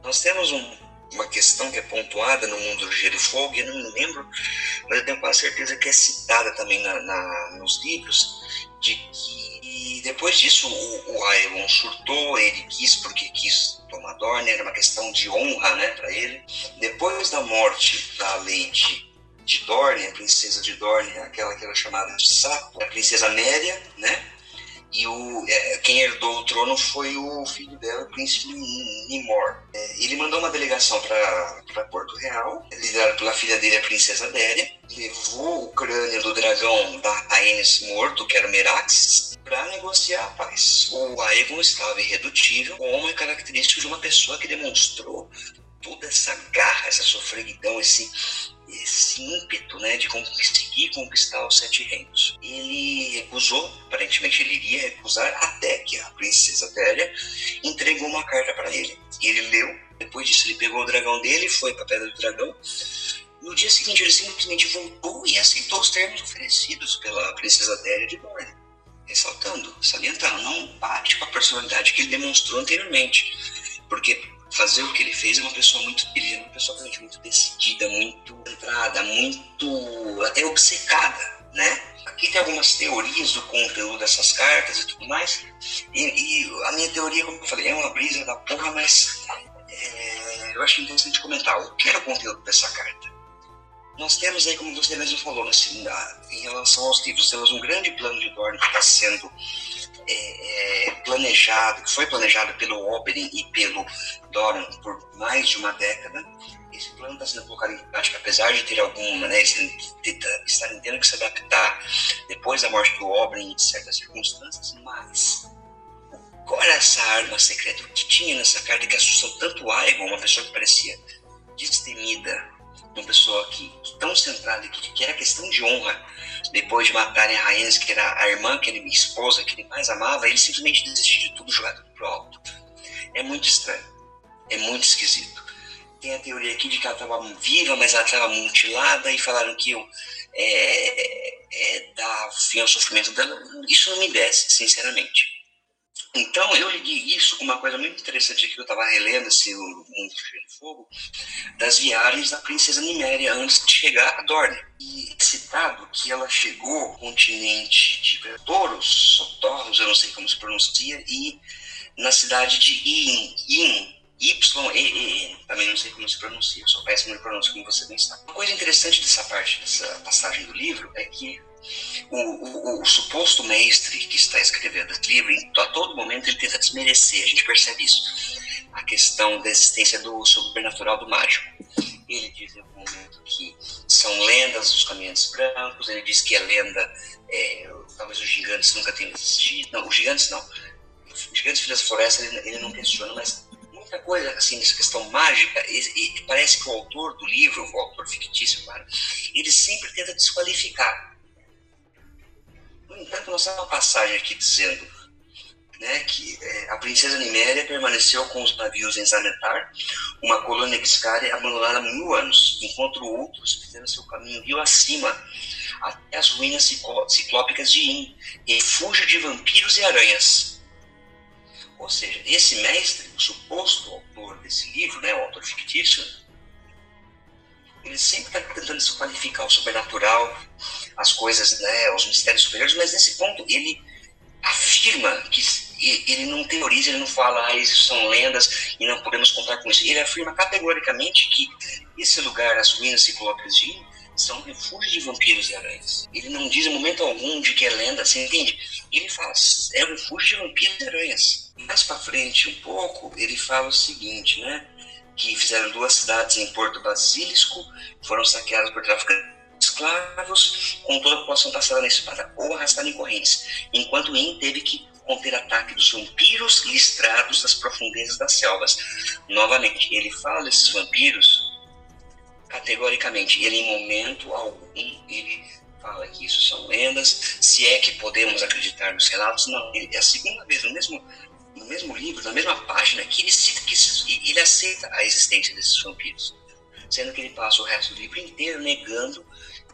Nós temos um, uma questão que é pontuada no mundo do gelo e fogo, eu não me lembro, mas eu tenho quase certeza que é citada também na, na nos livros, de que depois disso o, o surtou, ele quis porque quis tomar Dorne, era uma questão de honra né, para ele. Depois da morte da Lady de Dorne, a princesa de Dorne, aquela que era chamada de Sapo, a princesa Méria, né? E o, é, quem herdou o trono foi o filho dela, o príncipe Nimor. É, ele mandou uma delegação para Porto Real, liderado pela filha dele, a princesa Déria, levou o crânio do dragão da Aenis morto, que era o Meraxes, para negociar a paz. O Aegon estava irredutível, como é característico de uma pessoa que demonstrou toda essa garra, essa sofreguidão, esse esse ímpeto né, de conseguir conquistar os sete reinos. Ele recusou, aparentemente ele iria recusar, até que a princesa Télia entregou uma carta para ele. Ele leu, depois disso ele pegou o dragão dele, foi para a Pedra do Dragão. No dia seguinte ele simplesmente voltou e aceitou os termos oferecidos pela princesa Télia de Dorne. Ressaltando, salientando, não bate com a personalidade que ele demonstrou anteriormente. Porque fazer o que ele fez é uma pessoa muito ele é uma pessoa realmente muito decidida, muito centrada, muito até obcecada, né? Aqui tem algumas teorias do conteúdo dessas cartas e tudo mais. E, e a minha teoria, como eu falei, é uma brisa da porra, mas é, eu acho interessante comentar o que era o conteúdo dessa carta. Nós temos aí, como você mesmo falou, assim, em relação aos livros, temos um grande plano de Dorne que está sendo é, planejado, que foi planejado pelo Oberyn e pelo Doran por mais de uma década. Esse plano está sendo colocado em prática, apesar de ter alguma, né, estarem tendo que se adaptar depois da morte do Oberyn em certas circunstâncias, mas qual era essa arma secreta que tinha nessa carta que assustou tanto o Aegon, uma pessoa que parecia destemida, uma pessoa que, que tão centrada, que, que era questão de honra, depois de matarem a Rhaenys, que era a irmã, que ele, esposa, que ele mais amava, ele simplesmente desistiu de tudo jogado pro alto. É muito estranho. É muito esquisito. Tem a teoria aqui de que ela estava viva, mas ela estava mutilada, e falaram que eu é, é, dar fim ao sofrimento dela. Isso não me desce, sinceramente. Então, eu liguei isso com uma coisa muito interessante que eu estava relendo esse Mundo Cheio de Fogo, das viagens da princesa Niméria antes de chegar a Dorne. E é citado que ela chegou ao continente de Toros, Toros, eu não sei como se pronuncia, e na cidade de In, In Y-E-E, também não sei como se pronuncia, sou péssimo de pronúncia, como você bem sabe. Uma coisa interessante dessa parte, dessa passagem do livro, é que o, o, o, suposto mestre que está escrevendo esse livro, a todo momento ele tenta desmerecer, a gente percebe isso, a questão da existência do sobrenatural do mágico. Ele diz em algum momento que são lendas dos caminhantes brancos, ele diz que a lenda, é, talvez os gigantes nunca tenham existido, não, os gigantes não, os gigantes filhos da floresta ele, ele não questiona, mas muita coisa assim, essa questão mágica, e, e, parece que o autor do livro, o autor fictício, claro, ele sempre tenta desqualificar no entanto, nós temos uma passagem aqui dizendo né, que é, a princesa Niméria permaneceu com os navios em Zanetar, uma colônia Giscari abandonada há mil anos, enquanto outros fizeram seu caminho rio acima, até as ruínas ciclópicas de In, refúgio de vampiros e aranhas. Ou seja, esse mestre, o suposto autor desse livro, né, o autor fictício, ele sempre está tentando desqualificar o sobrenatural, as coisas, né, os mistérios superiores, mas nesse ponto ele afirma que ele não teoriza, ele não fala, ah, isso são lendas e não podemos contar com isso. Ele afirma categoricamente que esse lugar, as ruínas ciclopes de são refúgios de vampiros e aranhas. Ele não diz em momento algum de que é lenda, você entende? Ele fala, é um refúgio de vampiros e aranhas. Mais para frente um pouco, ele fala o seguinte, né? Que fizeram duas cidades em Porto Basílisco, foram saqueadas por traficantes escravos, com toda a população passada na espada ou arrastada em correntes, enquanto In teve que conter ataque dos vampiros listrados das profundezas das selvas. Novamente, ele fala desses vampiros categoricamente. Ele, em momento algum, ele fala que isso são lendas, se é que podemos acreditar nos relatos. Não, é a segunda vez, no mesmo, no mesmo livro, na mesma página, que ele cita que ele aceita a existência desses vampiros. Sendo que ele passa o resto do livro inteiro negando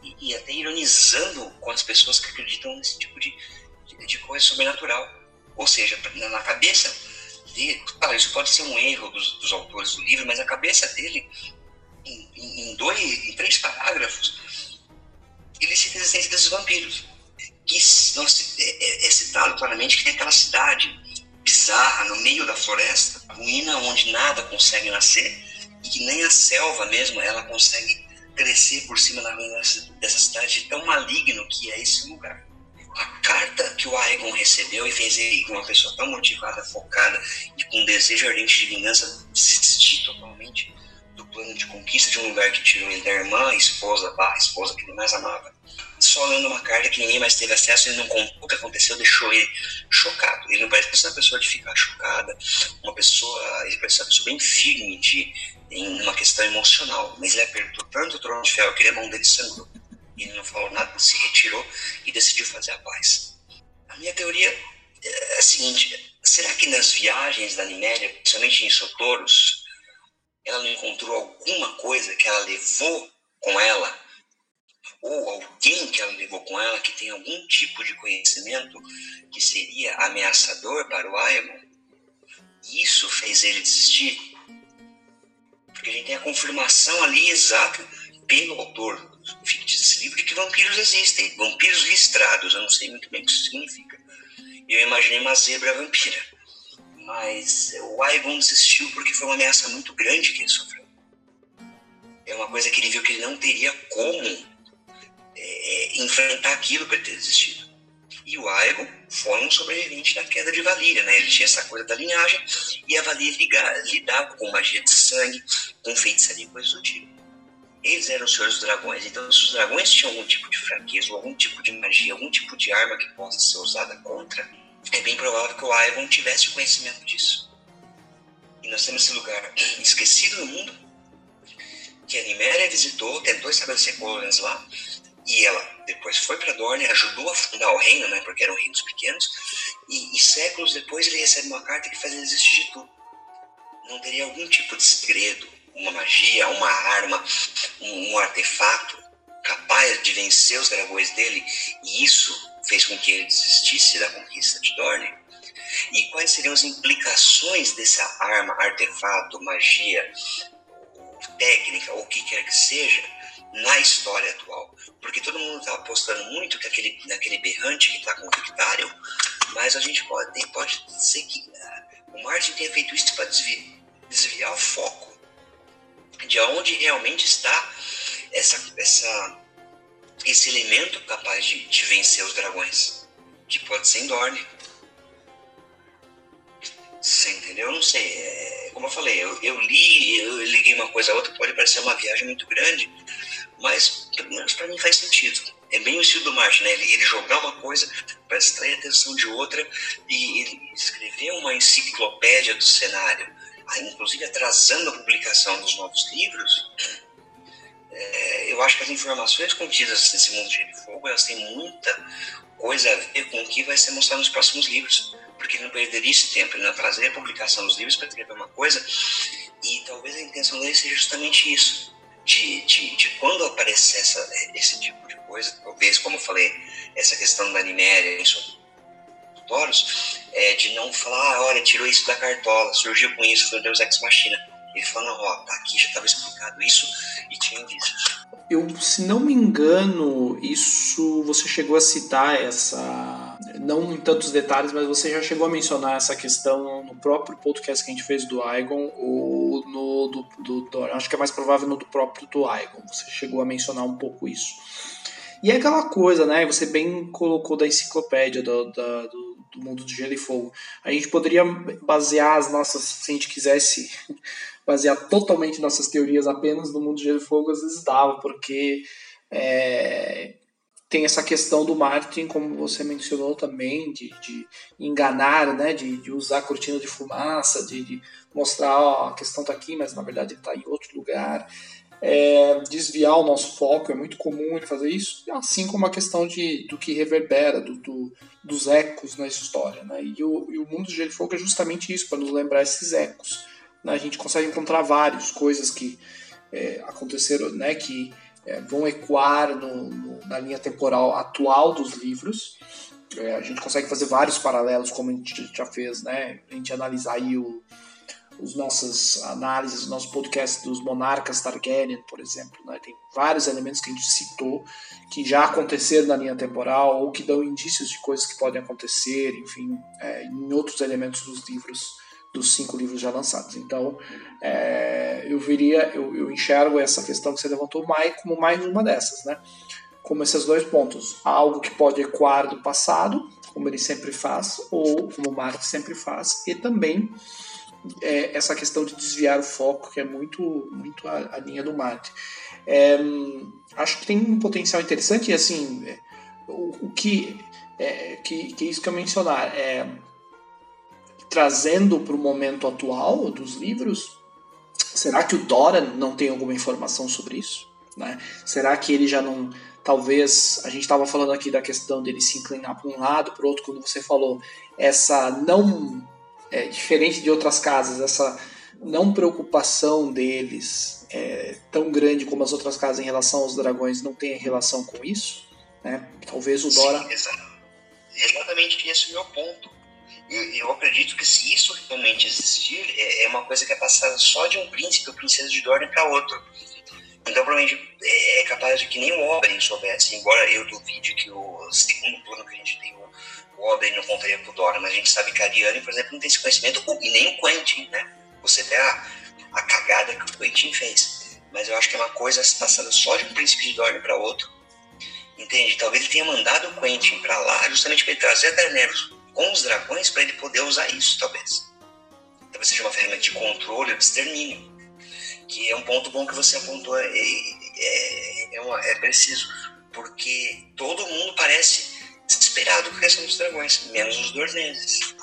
e, e até ironizando com as pessoas que acreditam nesse tipo de, de, de coisa sobrenatural. Ou seja, na, na cabeça dele, claro, isso pode ser um erro dos, dos autores do livro, mas a cabeça dele em, em, dois, em três parágrafos, ele cita a existência desses vampiros. Que é, é, é citado claramente que tem aquela cidade bizarra no meio da floresta, ruína onde nada consegue nascer e que nem a selva mesmo ela consegue crescer por cima da ruína dessa cidade, tão maligno que é esse lugar. A carta que o Aegon recebeu e fez ele, uma pessoa tão motivada, focada e com um desejo ardente de vingança, desistir totalmente plano de conquista de um lugar que tirou ele da irmã, esposa, barra esposa que ele mais amava. Só lendo uma carta que ninguém mais teve acesso, ele não contou o que aconteceu, deixou ele chocado. Ele não parece uma pessoa de ficar chocada, uma pessoa, ele parece uma pessoa bem firme de, em uma questão emocional, mas ele apertou tanto o trono de ferro que a mão dele sangrou. Ele não falou nada, se retirou e decidiu fazer a paz. A minha teoria é a seguinte: será que nas viagens da Niméria, principalmente em Sotoros, ela não encontrou alguma coisa que ela levou com ela, ou alguém que ela levou com ela que tem algum tipo de conhecimento que seria ameaçador para o Aemon, isso fez ele desistir. Porque a gente tem a confirmação ali exata pelo autor fictício desse livro de que vampiros existem, vampiros listrados, eu não sei muito bem o que isso significa. Eu imaginei uma zebra vampira mas o Aegon desistiu porque foi uma ameaça muito grande que ele sofreu. É uma coisa que ele viu que ele não teria como é, enfrentar aquilo para ter desistido. E o Aegon foi um sobrevivente da queda de Valíria, né? Ele tinha essa coisa da linhagem e a Valíria lidava com magia de sangue, com feitiçaria e coisas do tipo. Eles eram os senhores dos dragões, então se os dragões tinham algum tipo de fraqueza, algum tipo de magia, algum tipo de arma que possa ser usada contra, é bem provável que o Ivan tivesse o conhecimento disso. E nós temos esse lugar esquecido no mundo, que a Niméria visitou, tentou estabelecer colônias lá, e ela depois foi para Dorne, ajudou a fundar o reino, né, porque eram reinos pequenos, e, e séculos depois ele recebe uma carta que faz ele desistir de tudo. Não teria algum tipo de segredo, uma magia, uma arma, um, um artefato capaz de vencer os dragões dele, e isso fez com que ele desistisse da conquista de Dorne? E quais seriam as implicações dessa arma, artefato, magia, técnica, ou o que quer que seja, na história atual? Porque todo mundo está apostando muito que aquele, naquele berrante que está com o Victarion, mas a gente pode, pode ser que uh, o Martin tenha feito isso para desviar, desviar o foco de onde realmente está essa, essa esse elemento capaz de, de vencer os dragões, que pode ser em Dorne. Você entendeu? Eu não sei. É, como eu falei, eu, eu, li, eu liguei uma coisa a outra, pode parecer uma viagem muito grande, mas pelo menos para mim faz sentido. É bem o estilo do Martin, né? Ele, ele jogar uma coisa para extrair a atenção de outra e ele escrever uma enciclopédia do cenário, inclusive atrasando a publicação dos novos livros é, eu acho que as informações contidas nesse mundo de fogo elas têm muita coisa a ver com o que vai ser mostrado nos próximos livros, porque ele não perderia esse tempo, ele não trazer a publicação dos livros para escrever uma coisa, e talvez a intenção dele seja justamente isso, de, de, de quando aparecer essa, esse tipo de coisa, talvez, como eu falei, essa questão da Niméria, isso, Doros é, de não falar, ah, olha, tirou isso da cartola, surgiu com isso, foi o Deus Ex Machina. Ele falou, ó, tá aqui, já estava explicado isso e tinha indícios.
Eu, se não me engano, isso você chegou a citar essa. Não em tantos detalhes, mas você já chegou a mencionar essa questão no próprio podcast que a gente fez do Igon ou no do, do, do acho que é mais provável no do próprio do Igon. Você chegou a mencionar um pouco isso. E é aquela coisa, né? Você bem colocou da enciclopédia do, do, do mundo de Gelo e Fogo. A gente poderia basear as nossas, se a gente quisesse basear totalmente nossas teorias apenas no mundo de Gelo e Fogo, às vezes dava, porque é, tem essa questão do marketing, como você mencionou também, de, de enganar, né, de, de, usar cortina de fumaça, de, de mostrar ó, a questão está aqui, mas na verdade está em outro lugar. É, desviar o nosso foco, é muito comum ele fazer isso, assim como a questão de, do que reverbera, do, do dos ecos na história. Né? E, o, e o mundo de Gelo Fogo é justamente isso, para nos lembrar esses ecos né, a gente consegue encontrar várias coisas que é, aconteceram, né, que é, vão ecoar no, no, na linha temporal atual dos livros. É, a gente consegue fazer vários paralelos, como a gente já fez, né? A gente analisar aí o, os nossas análises, os nossos podcasts dos monarcas Targaryen, por exemplo. Né? Tem vários elementos que a gente citou que já aconteceram na linha temporal ou que dão indícios de coisas que podem acontecer, enfim, é, em outros elementos dos livros dos cinco livros já lançados. Então, é, eu viria, eu, eu, enxergo essa questão que você levantou mais como mais uma dessas, né? Como esses dois pontos, algo que pode ecoar do passado, como ele sempre faz, ou como Marte sempre faz, e também é, essa questão de desviar o foco, que é muito, muito a, a linha do Marte. É, acho que tem um potencial interessante, e assim, é, o, o que, é, que, que isso que eu mencionar, é trazendo para o momento atual dos livros, será que o Dora não tem alguma informação sobre isso? Né? Será que ele já não. Talvez a gente estava falando aqui da questão dele se inclinar para um lado, para o outro, como você falou, essa não. É, diferente de outras casas, essa não preocupação deles é, tão grande como as outras casas em relação aos dragões não tenha relação com isso. Né? Talvez o Dora.
Sim, exatamente esse é o meu ponto eu, eu acredito que se isso realmente existir, é, é, uma coisa que é passada só de um príncipe ou princesa de Dorne para outro. Então, provavelmente, é, é capaz de que nem o Oberyn soubesse, embora eu duvide que o segundo plano que a gente tem, o, o Oberyn não contaria pro Dorne, mas a gente sabe que a Ariane, por exemplo, não tem esse conhecimento, e nem o Quentin, né? Você vê a, a cagada que o Quentin fez. Mas eu acho que é uma coisa passada só de um príncipe de Dorne para outro. Entende? Talvez ele tenha mandado o Quentin para lá justamente para ele trazer a Daenerys com os dragões para ele poder usar isso, talvez. Talvez seja uma ferramenta de controle ou de extermínio. Que é um ponto bom que você apontou, é, é, é, uma, é preciso. Porque todo mundo parece desesperado com a questão dos dragões, menos os dorneses.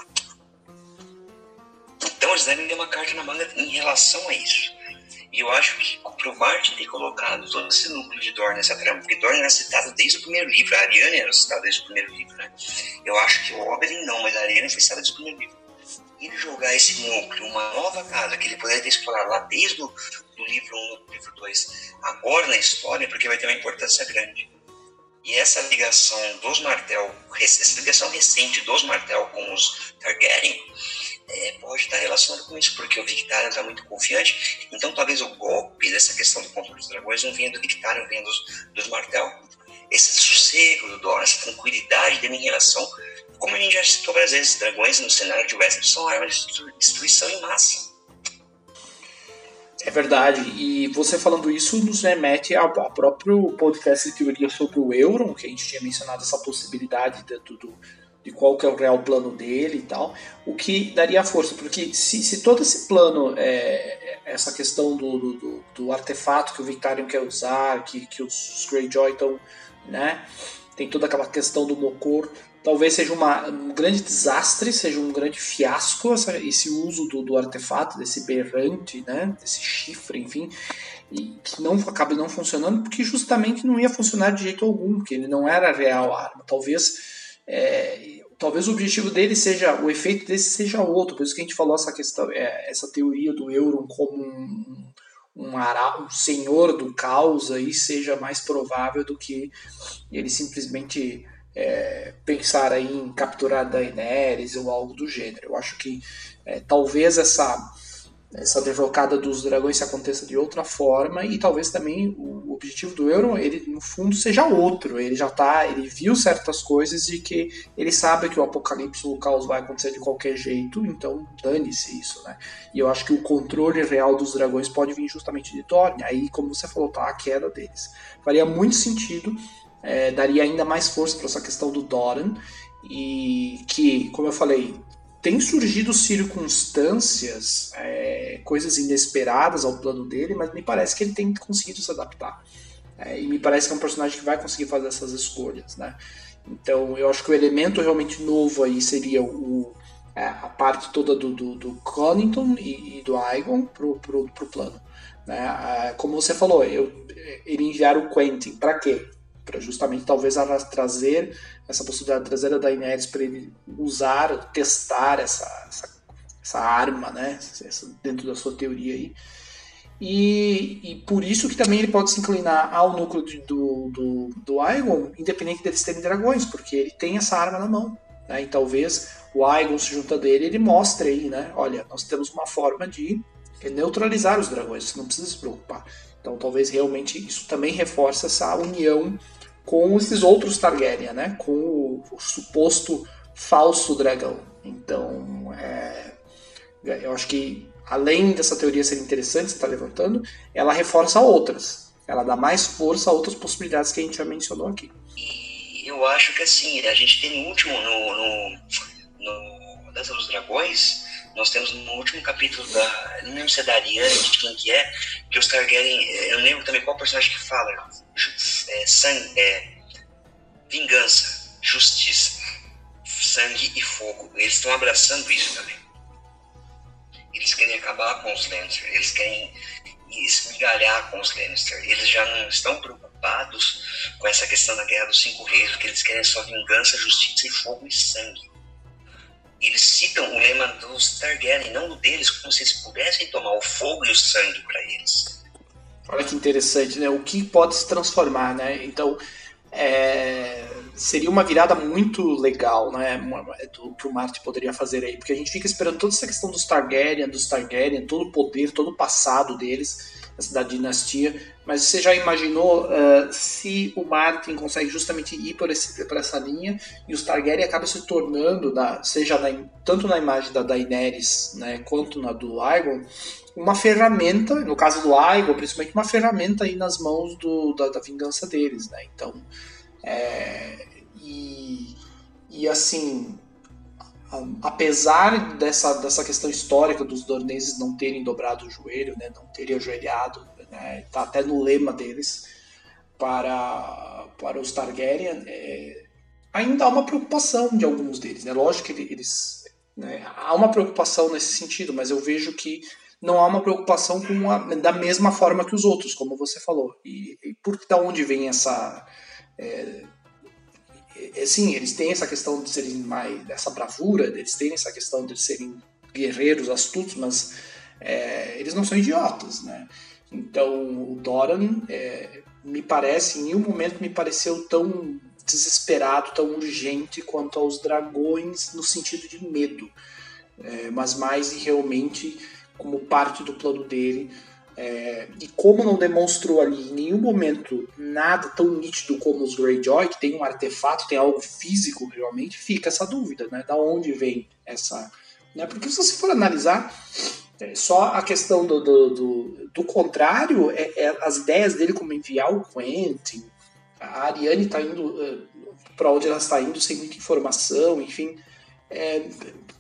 Então eles devem ter uma carta na manga em relação a isso. E eu acho que pro Martin ter colocado todo esse núcleo de Dorne nessa trama, porque Dorne era citado desde o primeiro livro, a Ariane era citada desde o primeiro livro, né? Eu acho que o Oberyn não, mas a Ariane foi citada desde o primeiro livro. Ele jogar esse núcleo, uma nova casa que ele poderia ter explorado lá desde o do livro 1 do livro 2, agora na história, porque vai ter uma importância grande. E essa ligação dos Martel, essa ligação recente dos Martel com os Targaryen, é, pode estar relacionado com isso, porque o Victarion está muito confiante. Então, talvez o golpe dessa questão do controle dos dragões não venha do Victarion, venha dos, dos Martel. Esse sossego do Dor, essa tranquilidade dele em relação, como a gente já citou várias vezes, dragões no cenário de Westeros são armas de destruição em massa.
É verdade, e você falando isso nos remete ao, ao próprio podcast de teoria sobre o Euron, que a gente tinha mencionado essa possibilidade de, do, de qual que é o real plano dele e tal, o que daria força, porque se, se todo esse plano, é, essa questão do, do, do, artefato que o Victarion quer usar, que, que os Greyjoy estão, né, tem toda aquela questão do Mokor, talvez seja uma, um grande desastre, seja um grande fiasco essa, esse uso do, do artefato, desse berrante, né, desse chifre, enfim, e que não acabe não funcionando, porque justamente não ia funcionar de jeito algum, porque ele não era real arma, talvez é, talvez o objetivo dele seja, o efeito desse seja outro, por isso que a gente falou essa questão, é, essa teoria do Euron como um, um, ara, um senhor do caos aí seja mais provável do que ele simplesmente é, pensar aí em capturar Daenerys ou algo do gênero. Eu acho que é, talvez essa essa derrocada dos dragões se aconteça de outra forma e talvez também o objetivo do Euron ele no fundo seja outro. Ele já tá ele viu certas coisas de que ele sabe que o apocalipse o caos vai acontecer de qualquer jeito então dane-se isso né? E eu acho que o controle real dos dragões pode vir justamente de Dorne aí como você falou tá a queda deles. Faria muito sentido é, daria ainda mais força para essa questão do Doran e que, como eu falei, tem surgido circunstâncias, é, coisas inesperadas ao plano dele, mas me parece que ele tem conseguido se adaptar. É, e me parece que é um personagem que vai conseguir fazer essas escolhas, né? Então eu acho que o elemento realmente novo aí seria o, é, a parte toda do, do, do Connington e, e, do Aegon pro, pro, pro plano. Né? É, como você falou, eu, ele enviar o Quentin, para quê? Para justamente talvez trazer essa possibilidade de trazer a Daenerys para ele usar, testar essa, essa, essa arma, né, dentro da sua teoria aí. E, e, por isso que também ele pode se inclinar ao núcleo de, do, do, do Aegon, independente deles terem dragões, porque ele tem essa arma na mão. Né? E talvez o Aegon se junta dele ele mostre aí, né? Olha, nós temos uma forma de neutralizar os dragões, você não precisa se preocupar. Então talvez realmente isso também reforce essa união com esses outros Targaryen, né? Com o, o suposto falso dragão. Então, é, eu acho que além dessa teoria ser interessante, você está levantando, ela reforça outras. Ela dá mais força a outras possibilidades que a gente já mencionou aqui.
E eu acho que assim, a gente tem no último, no, no, no Dança dos Dragões, nós temos no último capítulo da. Não lembro se é da Ariane, de quem que é, que os Targaryen. Eu não lembro também qual personagem que fala. É, sangue, é, vingança, justiça, sangue e fogo. Eles estão abraçando isso também. Eles querem acabar com os Lannister, eles querem esmigalhar com os Lannister. Eles já não estão preocupados com essa questão da Guerra dos Cinco Reis, o que eles querem só vingança, justiça e fogo e sangue eles citam o lema dos Targaryen, não o deles, como se eles pudessem tomar o fogo e o sangue para eles.
Olha que interessante, né? O que pode se transformar, né? Então, é... seria uma virada muito legal, né? Do que o Marte poderia fazer aí, porque a gente fica esperando toda essa questão dos Targaryen, dos Targaryen, todo o poder, todo o passado deles da dinastia. Mas você já imaginou uh, se o Martin consegue justamente ir por, esse, por essa linha e os Targaryen acaba se tornando, na, seja na, tanto na imagem da Daenerys né, quanto na do Aegon, uma ferramenta, no caso do Aegon, principalmente uma ferramenta aí nas mãos do, da, da vingança deles. Né? Então, é, e, e assim, apesar dessa, dessa questão histórica dos dorneses não terem dobrado o joelho, né, não terem ajoelhado, né, tá até no lema deles para, para os Targaryen, é, ainda há uma preocupação de alguns deles. Né? Lógico que eles. Né, há uma preocupação nesse sentido, mas eu vejo que não há uma preocupação com a, da mesma forma que os outros, como você falou. E, e por da onde vem essa. É, sim, eles têm essa questão de serem mais dessa bravura, eles têm essa questão de serem guerreiros, astutos, mas é, eles não são idiotas, né? Então o Doran é, me parece, em nenhum momento me pareceu tão desesperado, tão urgente quanto aos dragões no sentido de medo, é, mas mais realmente como parte do plano dele é, e como não demonstrou ali em nenhum momento nada tão nítido como os Greyjoy, que tem um artefato, tem algo físico realmente, fica essa dúvida, né? Da onde vem essa. Né? Porque se você for analisar, é, só a questão do, do, do, do contrário, é, é, as ideias dele como enviar o Quentin, a Ariane está indo uh, para onde ela está indo sem muita informação, enfim. É,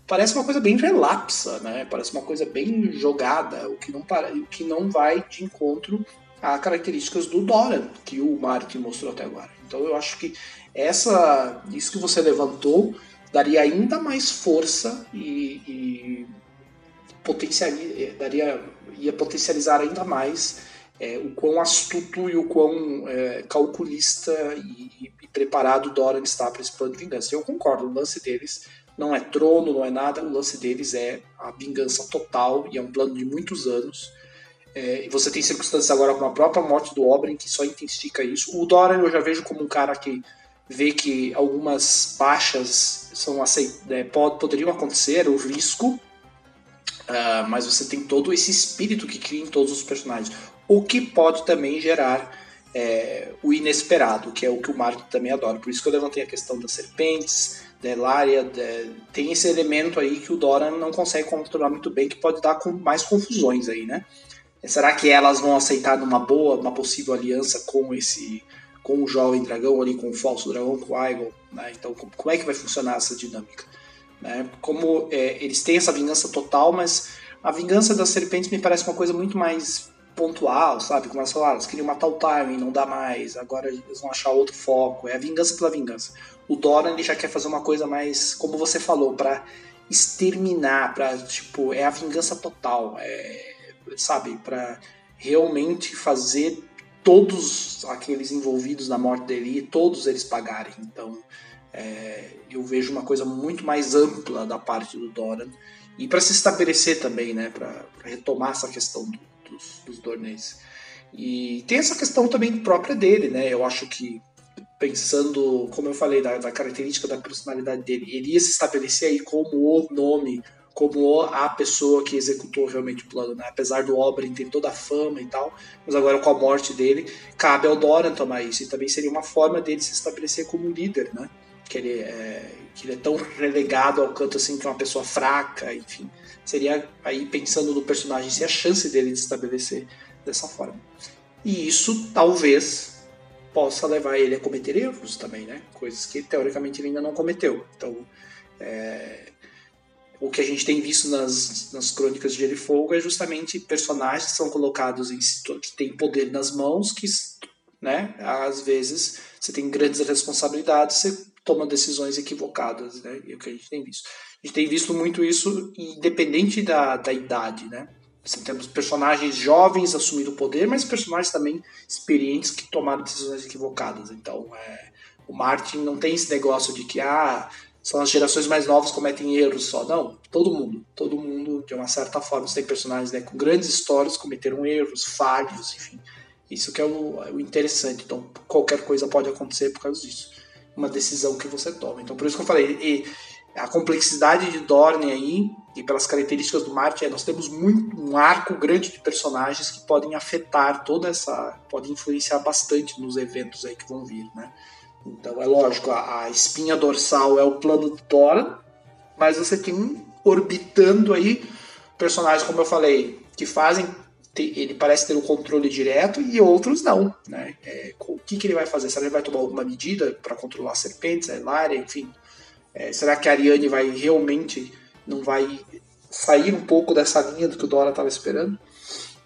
parece uma coisa bem relapsa, né? Parece uma coisa bem jogada, o que não, para, o que não vai de encontro a características do Doran, que o Martin mostrou até agora. Então eu acho que essa, isso que você levantou daria ainda mais força e, e potencializa, daria, ia potencializar ainda mais é, o quão astuto e o quão é, calculista e, e, preparado Doran está para esse plano de vingança. Eu concordo, o lance deles não é trono, não é nada, o lance deles é a vingança total e é um plano de muitos anos. É, e você tem circunstâncias agora com a própria morte do Oberyn que só intensifica isso. O Doran eu já vejo como um cara que vê que algumas baixas são é, poderiam acontecer, o risco, uh, mas você tem todo esse espírito que cria em todos os personagens, o que pode também gerar é, o inesperado, que é o que o Marco também adora. Por isso que eu levantei a questão das serpentes, da Elaria, tem esse elemento aí que o Dora não consegue controlar muito bem, que pode dar com mais confusões aí, né? Será que elas vão aceitar numa boa, uma possível aliança com esse com o jovem dragão ali, com o falso dragão, com o Aegon, né? Então, como é que vai funcionar essa dinâmica? Né? Como é, eles têm essa vingança total, mas a vingança das serpentes me parece uma coisa muito mais pontual, sabe? Como elas falaram, eles queriam matar o Tywin, não dá mais, agora eles vão achar outro foco, é a vingança pela vingança. O Doran ele já quer fazer uma coisa mais, como você falou, para exterminar, para tipo, é a vingança total, é, sabe? Para realmente fazer todos aqueles envolvidos na morte dele, todos eles pagarem. Então, é, eu vejo uma coisa muito mais ampla da parte do Doran e para se estabelecer também, né, para retomar essa questão do, dos, dos. E tem essa questão também própria dele, né? Eu acho que pensando, como eu falei, da, da característica da personalidade dele, ele ia se estabelecer aí como o nome como a pessoa que executou realmente o plano, né? Apesar do Oberyn ter toda a fama e tal, mas agora com a morte dele, cabe ao Doran tomar isso, e também seria uma forma dele se estabelecer como líder, né? Que ele é, que ele é tão relegado ao canto assim, que é uma pessoa fraca, enfim. Seria aí pensando no personagem, se a chance dele de se estabelecer dessa forma. E isso talvez possa levar ele a cometer erros também, né? Coisas que teoricamente ele ainda não cometeu. Então, é, o que a gente tem visto nas, nas crônicas de Gelo e Fogo é justamente personagens que são colocados em que têm poder nas mãos, que, né, às vezes você tem grandes responsabilidades, você toma decisões equivocadas, né, e é o que a gente tem visto. A gente tem visto muito isso independente da, da idade, né. Assim, temos personagens jovens assumindo o poder, mas personagens também experientes que tomaram decisões equivocadas. Então, é, o Martin não tem esse negócio de que ah, são as gerações mais novas cometem erros só. Não, todo mundo. Todo mundo, de uma certa forma, tem personagens né, com grandes histórias, cometeram erros, falhos, enfim. Isso que é o, o, interessante. Então, qualquer coisa pode acontecer por causa disso. Uma decisão que você toma. Então, por isso que eu falei, e a complexidade de Dorne aí, e pelas características do Marte, é, nós temos muito, um arco grande de personagens que podem afetar toda essa. podem influenciar bastante nos eventos aí que vão vir, né? Então é lógico, a, a espinha dorsal é o plano do Thor, mas você tem orbitando aí personagens, como eu falei, que fazem. Ele parece ter o controle direto e outros não. Né? É, o que, que ele vai fazer? Será que ele vai tomar alguma medida para controlar serpentes, a Elaria, enfim? É, será que a Ariane vai realmente não vai sair um pouco dessa linha do que o Dora estava esperando?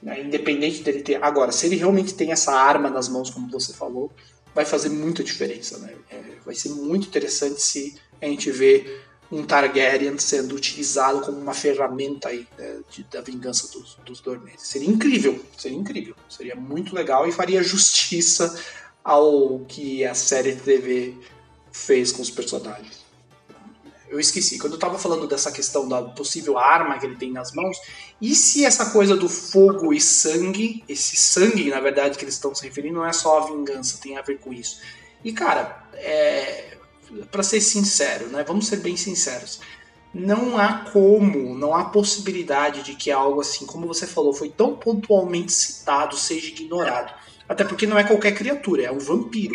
Né? Independente dele ter. Agora, se ele realmente tem essa arma nas mãos, como você falou, vai fazer muita diferença. Né? É, vai ser muito interessante se a gente vê um Targaryen sendo utilizado como uma ferramenta aí, né, de, da vingança dos, dos Dornês. Seria incrível, seria incrível, seria muito legal e faria justiça ao que a série de TV fez com os personagens. Eu esqueci, quando eu estava falando dessa questão da possível arma que ele tem nas mãos, e se essa coisa do fogo e sangue, esse sangue, na verdade, que eles estão se referindo, não é só a vingança, tem a ver com isso. E, cara, é, para ser sincero, né, vamos ser bem sinceros, não há como, não há possibilidade de que algo assim, como você falou, foi tão pontualmente citado, seja ignorado. Até porque não é qualquer criatura, é um vampiro.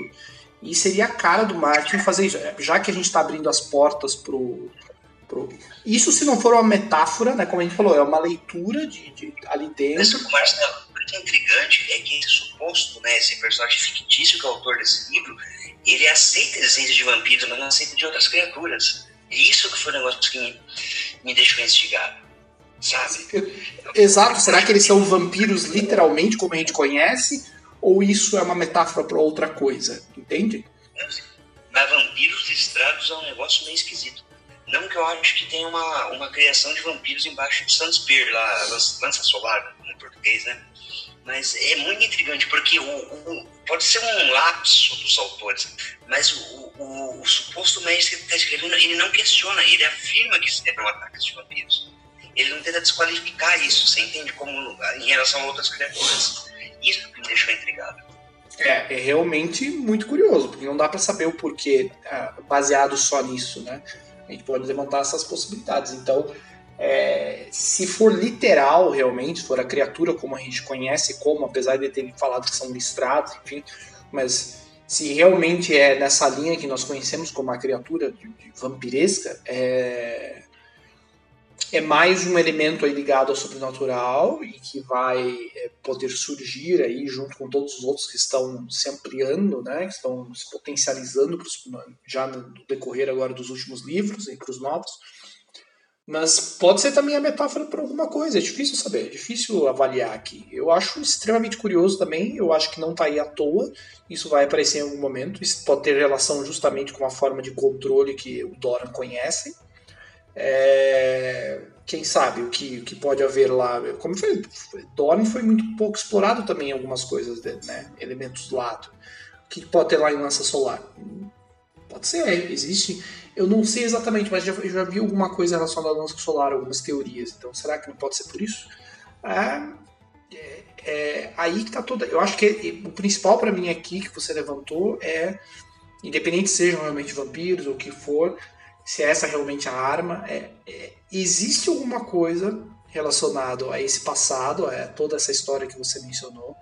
E seria a cara do Martin fazer isso. Já que a gente está abrindo as portas pro, pro. Isso se não for uma metáfora, né? Como a gente falou, é uma leitura de, de ali dentro.
O mais, é intrigante é que esse suposto, né, esse personagem fictício que é o autor desse livro, ele aceita a existência de vampiros, mas não aceita de outras criaturas. E isso que foi um negócio que me, me deixou instigado. Sabe?
Exato. Será que eles são vampiros literalmente, como a gente conhece? Ou isso é uma metáfora para outra coisa, entende?
Vampiros listrados é um negócio meio esquisito. Não que eu acho que tem uma, uma criação de vampiros embaixo do Sunspear, lá, lança solar, em português, né? Mas é muito intrigante, porque o, o, pode ser um lapso dos autores, mas o, o, o suposto mestre que está escrevendo, ele não questiona, ele afirma que é um ataque de vampiros. Ele não tenta desqualificar isso, você entende? Como em relação a outras criaturas. Isso que me deixou intrigado.
É, é realmente muito curioso, porque não dá para saber o porquê ah, baseado só nisso, né? A gente pode levantar essas possibilidades. Então, é, se for literal realmente, se for a criatura como a gente conhece como, apesar de ter falado que são listrados, enfim, mas se realmente é nessa linha que nós conhecemos como a criatura de, de vampiresca, é, é mais um elemento ligado ao sobrenatural e que vai é, poder surgir aí junto com todos os outros que estão se ampliando, né, que estão se potencializando pros, já no decorrer agora dos últimos livros e para os novos. Mas pode ser também a metáfora para alguma coisa, é difícil saber, é difícil avaliar aqui. Eu acho extremamente curioso também, eu acho que não está aí à toa, isso vai aparecer em algum momento, isso pode ter relação justamente com a forma de controle que o Doran conhece. É... Quem sabe o que, o que pode haver lá. Como foi, Doran foi muito pouco explorado também em algumas coisas, né? elementos do lado. O que pode ter lá em Lança Solar? Pode ser, existe eu não sei exatamente, mas já, já vi alguma coisa relacionada à lança solar, algumas teorias. Então, será que não pode ser por isso? É, é, é aí que tá toda. Eu acho que o principal para mim aqui que você levantou é, independente se sejam realmente vampiros ou o que for, se é essa realmente a arma, é, é, existe alguma coisa relacionado a esse passado, a toda essa história que você mencionou,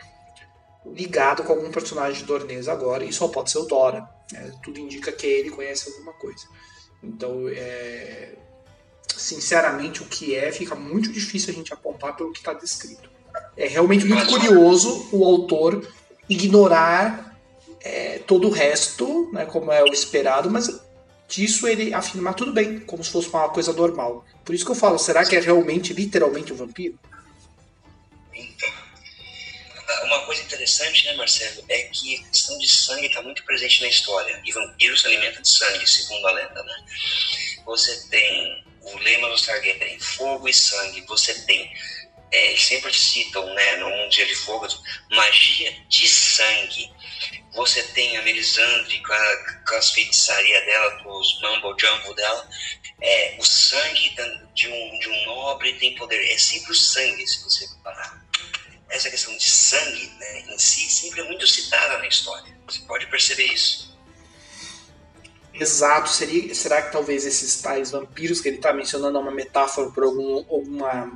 ligado com algum personagem de Dornês agora, e só pode ser o Dora. É, tudo indica que ele conhece alguma coisa. Então, é, sinceramente, o que é fica muito difícil a gente apontar pelo que está descrito. É realmente muito curioso o autor ignorar é, todo o resto, né, como é o esperado, mas disso ele afirmar tudo bem, como se fosse uma coisa normal. Por isso que eu falo, será que é realmente, literalmente um vampiro?
Então, uma coisa interessante, né, Marcelo, é que a questão de sangue está muito presente na história. E vampiros se alimentam de sangue, segundo a lenda, né? Você tem o lema dos Targaryen, fogo e sangue. Você tem, é, eles sempre citam, né, num dia de fogo, magia de sangue. Você tem a Melisandre com, a, com as feitiçarias dela, com os mumble jumbo dela. É, o sangue de um, de um nobre tem poder. É sempre o sangue, se você parar essa questão de sangue né, em si sempre é muito citada na história. Você pode perceber isso.
Exato. Seria, será que talvez esses tais vampiros que ele está mencionando é uma metáfora para algum,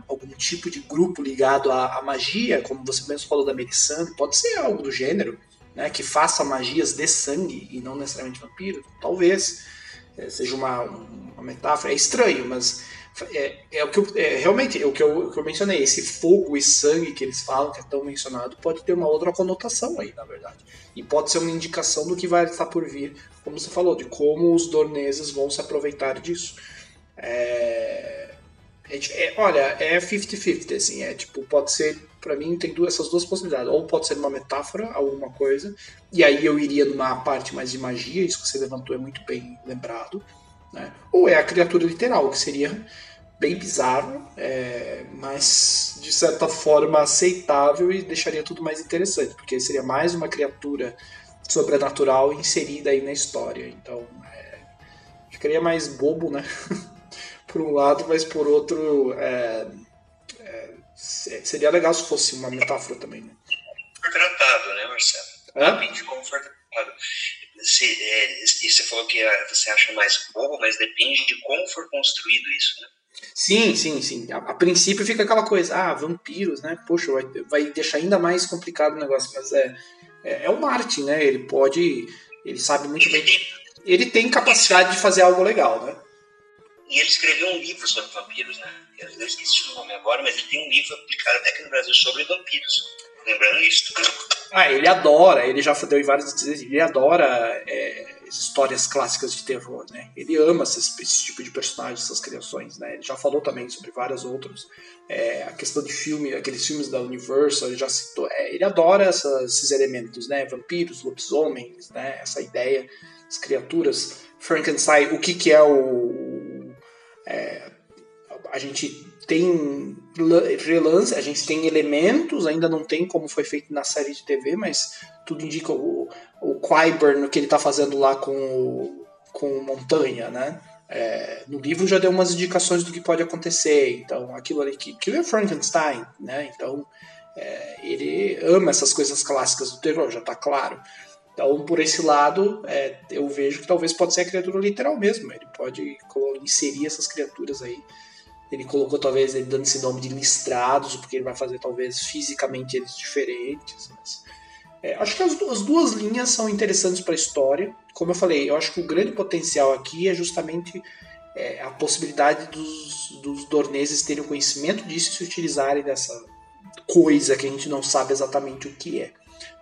algum tipo de grupo ligado à, à, magia, como você mesmo falou da Melisandre? Pode ser algo do gênero, né, que faça magias de sangue e não necessariamente vampiro? Talvez é, seja uma, uma metáfora. É estranho, mas é, é o que eu, é, realmente é o que eu, que eu mencionei, esse fogo e sangue que eles falam, que é tão mencionado, pode ter uma outra conotação aí, na verdade. E pode ser uma indicação do que vai estar por vir, como você falou, de como os dorneses vão se aproveitar disso. É, é, é olha, é 50-50, assim, é tipo, pode ser, para mim tem duas, essas duas possibilidades, ou pode ser uma metáfora, alguma coisa, e aí eu iria numa parte mais de magia, isso que você levantou é muito bem lembrado, né? Ou é a criatura literal, que seria bem bizarro, é, mas de certa forma aceitável e deixaria tudo mais interessante, porque seria mais uma criatura sobrenatural inserida aí na história. Então, é, ficaria mais bobo, né? por um lado, mas por outro, é, é, seria legal se fosse uma metáfora também. Né?
Tratado, né, Marcelo? Hã? Depende de como for tratado se, é, você falou que ah, você acha mais bobo, mas depende de como for construído isso, né?
Sim, sim, sim. A, a, princípio fica aquela coisa, ah, vampiros, né? Poxa, vai, vai deixar ainda mais complicado o negócio, mas é, é, é o Martin, né? Ele pode, ele sabe muito bem. Ele tem capacidade de fazer algo legal, né?
E ele escreveu um livro sobre vampiros, né? Eu esqueci o nome agora, mas ele tem um livro publicado até aqui no Brasil sobre vampiros. Lembrando isso.
Ah, ele adora, ele já deu em várias ele adora é, histórias clássicas de terror, né? Ele ama esse, tipo de personagens, essas criações, né? Ele já falou também sobre vários outros. É, a questão de filme, aqueles filmes da Universal, ele já citou. É, ele adora esses elementos, né? Vampiros, lobisomens, né? Essa ideia, as criaturas. Frankenstein, o que, que é o. É, a gente tem relance, a gente tem elementos, ainda não tem como foi feito na série de TV, mas tudo indica o, o Qyburn, o que ele está fazendo lá com, com Montanha, né? É, no livro já deu umas indicações do que pode acontecer, então aquilo ali que, que é Frankenstein, né? Então é, ele ama essas coisas clássicas do terror, já está claro. Então, por esse lado, é, eu vejo que talvez pode ser a criatura literal mesmo. Ele pode inserir essas criaturas aí. Ele colocou talvez ele dando esse nome de listrados, porque ele vai fazer talvez fisicamente eles diferentes. Mas, é, acho que as, as, duas linhas são interessantes para a história. Como eu falei, eu acho que o grande potencial aqui é justamente é, a possibilidade dos, dos dorneses terem o conhecimento disso e se utilizarem dessa coisa que a gente não sabe exatamente o que é.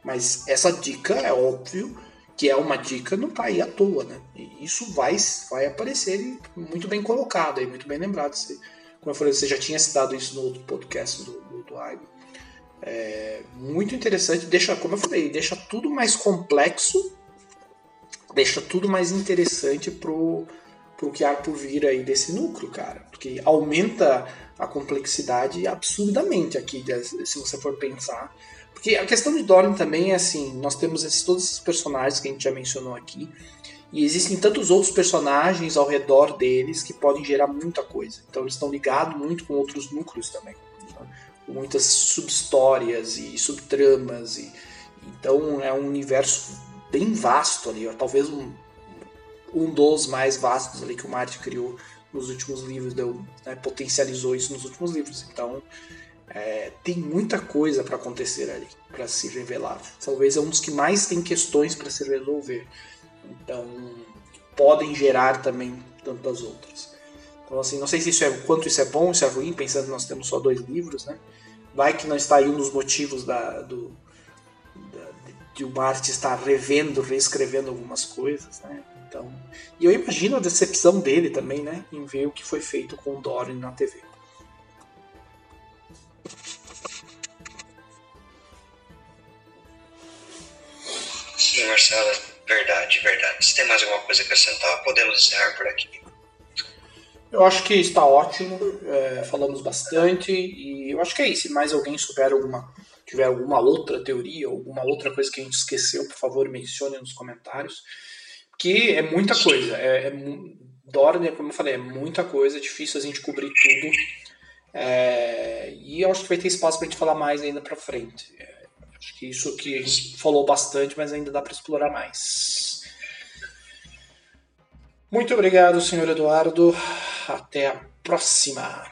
Mas essa dica é óbvio que é uma dica, não tá aí à toa, né? E isso vai, vai aparecer muito bem colocado, aí, muito bem lembrado. Você, como eu falei, você já tinha citado isso no outro podcast do, do, do. É muito interessante, deixa, como eu falei, deixa tudo mais complexo, deixa tudo mais interessante pro, pro que há por vir aí desse núcleo, cara. Porque aumenta a complexidade absurdamente aqui, se você for pensar porque a questão de Dorne também é assim, nós temos esses, todos esses personagens que a gente já mencionou aqui, e existem tantos outros personagens ao redor deles que podem gerar muita coisa. Então eles estão ligados muito com outros núcleos também. Com muitas subhistórias e subtramas. E, então é um universo bem vasto ali, talvez um, um dos mais vastos ali que o Martin criou nos últimos livros, deu, né, potencializou isso nos últimos livros. Então é, tem muita coisa para acontecer ali, para se revelar. Talvez é um dos que mais tem questões para se resolver. Então, podem gerar também tantas outras. Então, assim, não sei se isso é quanto isso é bom, isso é ruim, pensando que nós temos só dois livros, né? Vai que não está aí um dos motivos da, do, da, de o Marte estar revendo, reescrevendo algumas coisas, né? Então, e eu imagino a decepção dele também, né? Em ver o que foi feito com o Doran na TV.
Sim, Marcela, verdade, verdade. Se tem mais alguma coisa a acrescentar, podemos encerrar por aqui.
Eu acho que está ótimo, é, falamos bastante e eu acho que é isso. Se mais alguém souber alguma, tiver alguma outra teoria, alguma outra coisa que a gente esqueceu, por favor, mencione nos comentários. Que é muita coisa. É, é, como eu falei, é muita coisa, é difícil a gente cobrir tudo. É, e eu acho que vai ter espaço para a gente falar mais ainda para frente. Acho que isso aqui a gente falou bastante, mas ainda dá para explorar mais. Muito obrigado, senhor Eduardo. Até a próxima.